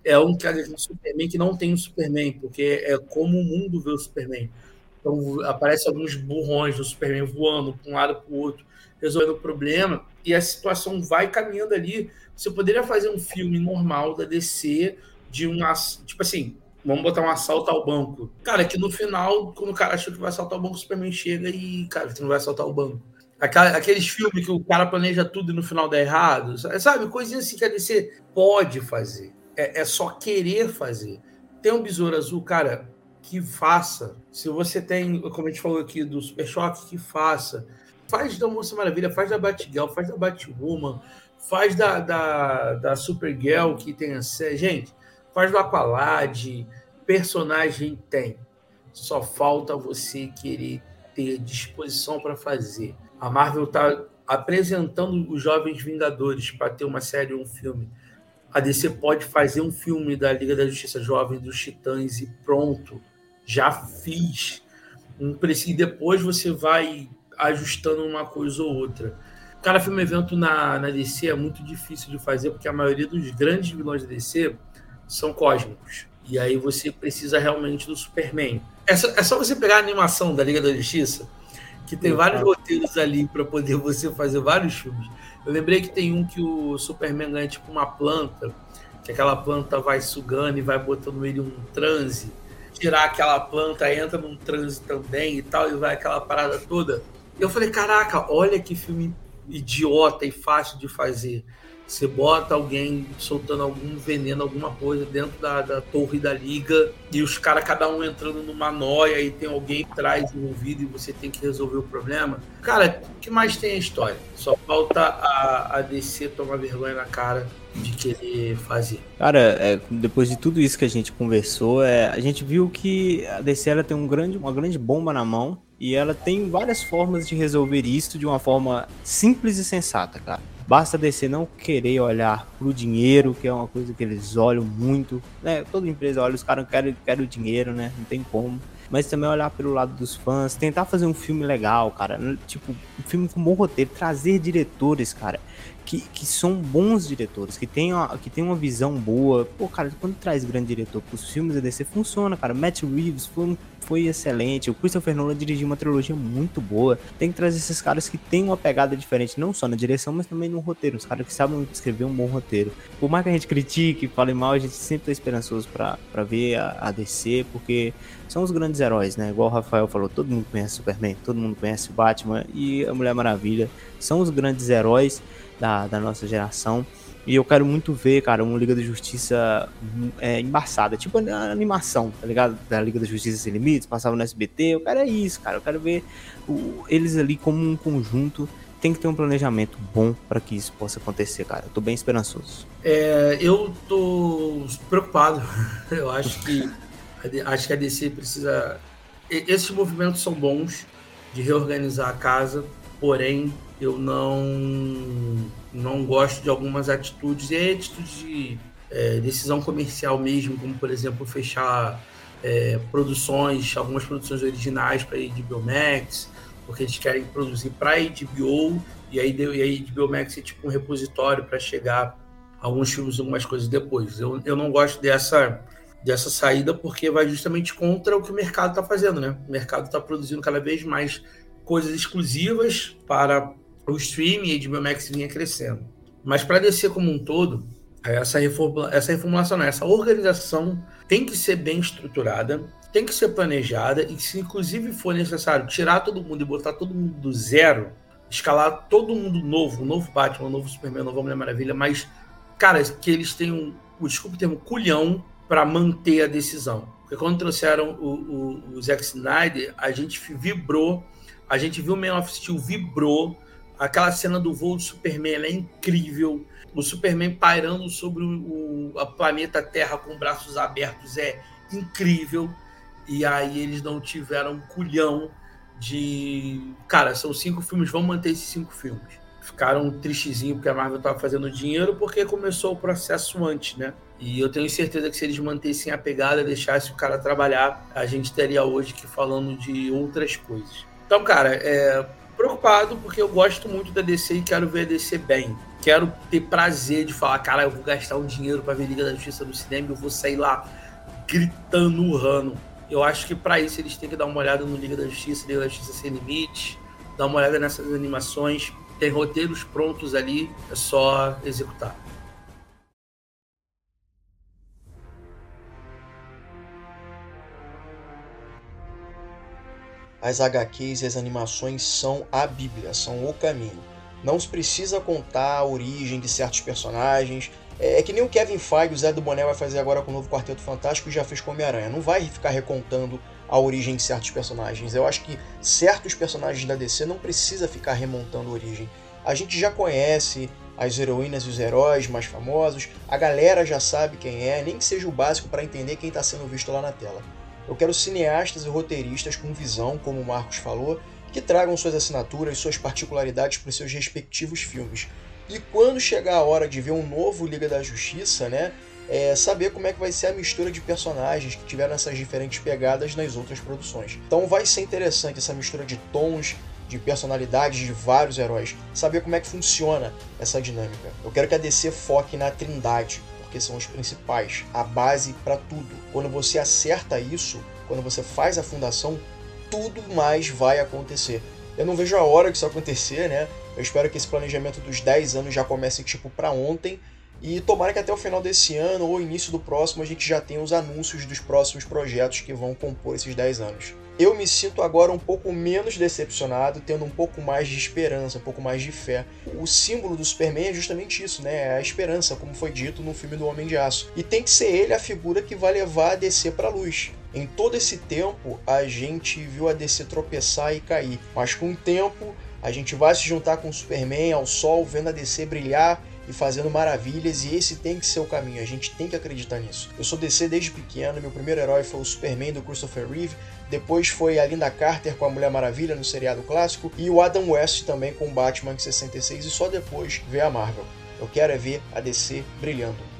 É um que do Superman que não tem o Superman, porque é como o mundo vê o Superman. Então aparece alguns burrões do Superman voando para um lado para o outro resolvendo o problema e a situação vai caminhando ali. Você poderia fazer um filme normal da DC de um tipo assim, vamos botar um assalto ao banco. Cara, que no final, quando o cara achou que vai assaltar o banco, o Superman chega e, cara, você não vai assaltar o banco. Aqueles filmes que o cara planeja tudo e no final dá errado, sabe? Coisinhas assim que a DC pode fazer. É, é só querer fazer. Tem um Besouro Azul, cara, que faça. Se você tem, como a gente falou aqui do Super Choque, que faça faz da Moça Maravilha, faz da Batgirl, faz da Batwoman, faz da, da, da Supergirl que tem a série. Gente, faz do Aqualad, personagem tem. Só falta você querer ter disposição para fazer. A Marvel está apresentando os Jovens Vingadores para ter uma série ou um filme. A DC pode fazer um filme da Liga da Justiça Jovem dos Titãs e pronto. Já fiz. E depois você vai ajustando uma coisa ou outra. Cara, filme evento na, na DC é muito difícil de fazer, porque a maioria dos grandes vilões da DC são cósmicos. E aí você precisa realmente do Superman. É só, é só você pegar a animação da Liga da Justiça, que tem vários roteiros ali para poder você fazer vários filmes. Eu lembrei que tem um que o Superman ganha tipo uma planta, que aquela planta vai sugando e vai botando ele um transe. Tirar aquela planta, entra num transe também e tal, e vai aquela parada toda. Eu falei, caraca, olha que filme idiota e fácil de fazer. Você bota alguém soltando algum veneno, alguma coisa dentro da, da torre da liga e os caras, cada um entrando numa noia e tem alguém atrás envolvido e você tem que resolver o problema. Cara, o que mais tem a história? Só falta a, a DC tomar vergonha na cara de querer fazer. Cara, é, depois de tudo isso que a gente conversou, é, a gente viu que a DC ela tem um grande, uma grande bomba na mão e ela tem várias formas de resolver isso de uma forma simples e sensata, cara. Basta DC não querer olhar pro dinheiro, que é uma coisa que eles olham muito, né? Toda empresa olha, os caras querem, querem o dinheiro, né? Não tem como mas também olhar pelo lado dos fãs, tentar fazer um filme legal, cara. Tipo, um filme com bom roteiro, trazer diretores, cara que, que são bons diretores, que tem, uma, que tem uma visão boa. Pô, cara, quando traz grande diretor pros filmes da DC, funciona, cara. Matt Reeves foi, foi excelente. O Christopher Nolan dirigiu uma trilogia muito boa. Tem que trazer esses caras que têm uma pegada diferente, não só na direção, mas também no roteiro. Os caras que sabem escrever um bom roteiro. Por mais que a gente critique, fale mal, a gente sempre tá esperançoso pra ver a, a DC, porque são os grandes heróis, né? Igual o Rafael falou, todo mundo conhece Superman, todo mundo conhece o Batman e a Mulher Maravilha. São os grandes heróis da, da nossa geração. E eu quero muito ver, cara, uma Liga da Justiça é, embaçada. Tipo a animação, tá ligado? Da Liga da Justiça Sem Limites, passava no SBT. Eu quero é isso, cara. Eu quero ver o, eles ali como um conjunto. Tem que ter um planejamento bom para que isso possa acontecer, cara. Eu tô bem esperançoso. É, eu tô preocupado. [LAUGHS] Eu acho que acho que a DC precisa. Esses movimentos são bons de reorganizar a casa, porém eu não não gosto de algumas atitudes e é atitudes de é, decisão comercial mesmo, como por exemplo fechar é, produções, algumas produções originais para a HBO Max, porque eles querem produzir para a HBO e aí e aí HBO Max é tipo um repositório para chegar alguns filmes, algumas coisas depois. Eu, eu não gosto dessa dessa saída porque vai justamente contra o que o mercado está fazendo, né? O mercado está produzindo cada vez mais coisas exclusivas para o streaming e a HBO Max vinha crescendo. Mas para descer como um todo, essa, reformula, essa reformulação, né? essa organização tem que ser bem estruturada, tem que ser planejada e se inclusive for necessário tirar todo mundo e botar todo mundo do zero, escalar todo mundo novo, novo Batman, novo Superman, nova Mulher Maravilha, mas, cara, que eles tenham, o, desculpa o termo, culhão para manter a decisão. Porque quando trouxeram o, o, o Zack Snyder, a gente vibrou, a gente viu o Man of Steel vibrou, Aquela cena do voo do Superman é incrível. O Superman pairando sobre o, o planeta Terra com braços abertos é incrível. E aí eles não tiveram culhão de. Cara, são cinco filmes, vamos manter esses cinco filmes. Ficaram tristezinho porque a Marvel estava fazendo dinheiro porque começou o processo antes, né? E eu tenho certeza que se eles mantessem a pegada, deixassem o cara trabalhar, a gente estaria hoje aqui falando de outras coisas. Então, cara, é, preocupado porque eu gosto muito da DC e quero ver a DC bem. Quero ter prazer de falar, cara, eu vou gastar um dinheiro para ver Liga da Justiça no cinema eu vou sair lá gritando, urrando. Eu acho que para isso eles têm que dar uma olhada no Liga da Justiça, Liga da Justiça Sem Limites, dar uma olhada nessas animações. Tem roteiros prontos ali, é só executar. As HQs e as animações são a Bíblia, são o caminho. Não se precisa contar a origem de certos personagens. É, é que nem o Kevin Feige, o Zé do Boné vai fazer agora com o novo Quarteto Fantástico e já fez com Homem-Aranha. Não vai ficar recontando a origem de certos personagens. Eu acho que certos personagens da DC não precisa ficar remontando a origem. A gente já conhece as heroínas e os heróis mais famosos, a galera já sabe quem é, nem que seja o básico para entender quem está sendo visto lá na tela. Eu quero cineastas e roteiristas com visão, como o Marcos falou, que tragam suas assinaturas, suas particularidades para os seus respectivos filmes. E quando chegar a hora de ver um novo Liga da Justiça, né, é saber como é que vai ser a mistura de personagens que tiveram essas diferentes pegadas nas outras produções. Então vai ser interessante essa mistura de tons, de personalidades de vários heróis, saber como é que funciona essa dinâmica. Eu quero que a DC foque na Trindade, porque são os principais, a base para tudo. Quando você acerta isso, quando você faz a fundação, tudo mais vai acontecer. Eu não vejo a hora que isso acontecer, né? Eu espero que esse planejamento dos 10 anos já comece tipo para ontem e tomara que até o final desse ano ou início do próximo a gente já tenha os anúncios dos próximos projetos que vão compor esses 10 anos eu me sinto agora um pouco menos decepcionado, tendo um pouco mais de esperança, um pouco mais de fé. O símbolo do Superman é justamente isso, né? É a esperança, como foi dito no filme do Homem de Aço. E tem que ser ele a figura que vai levar a DC para a luz. Em todo esse tempo, a gente viu a DC tropeçar e cair, mas com o tempo, a gente vai se juntar com o Superman ao sol, vendo a DC brilhar e fazendo maravilhas, e esse tem que ser o caminho, a gente tem que acreditar nisso. Eu sou DC desde pequeno, meu primeiro herói foi o Superman do Christopher Reeve, depois foi a Linda Carter com a Mulher Maravilha no seriado clássico, e o Adam West também com o Batman em 66, e só depois veio a Marvel. Eu quero é ver a DC brilhando.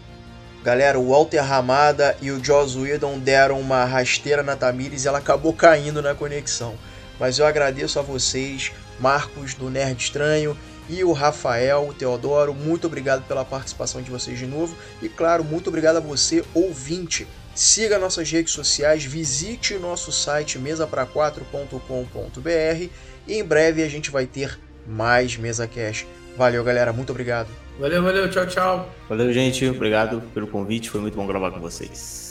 Galera, o Walter Ramada e o Joss Whedon deram uma rasteira na Tamires e ela acabou caindo na conexão. Mas eu agradeço a vocês, Marcos do Nerd Estranho e o Rafael, o Teodoro, muito obrigado pela participação de vocês de novo. E claro, muito obrigado a você, ouvinte. Siga nossas redes sociais, visite o nosso site mesapara4.com.br e em breve a gente vai ter mais Mesa Cash. Valeu, galera, muito obrigado. Valeu, valeu, tchau, tchau. Valeu, gente, obrigado pelo convite, foi muito bom gravar com vocês.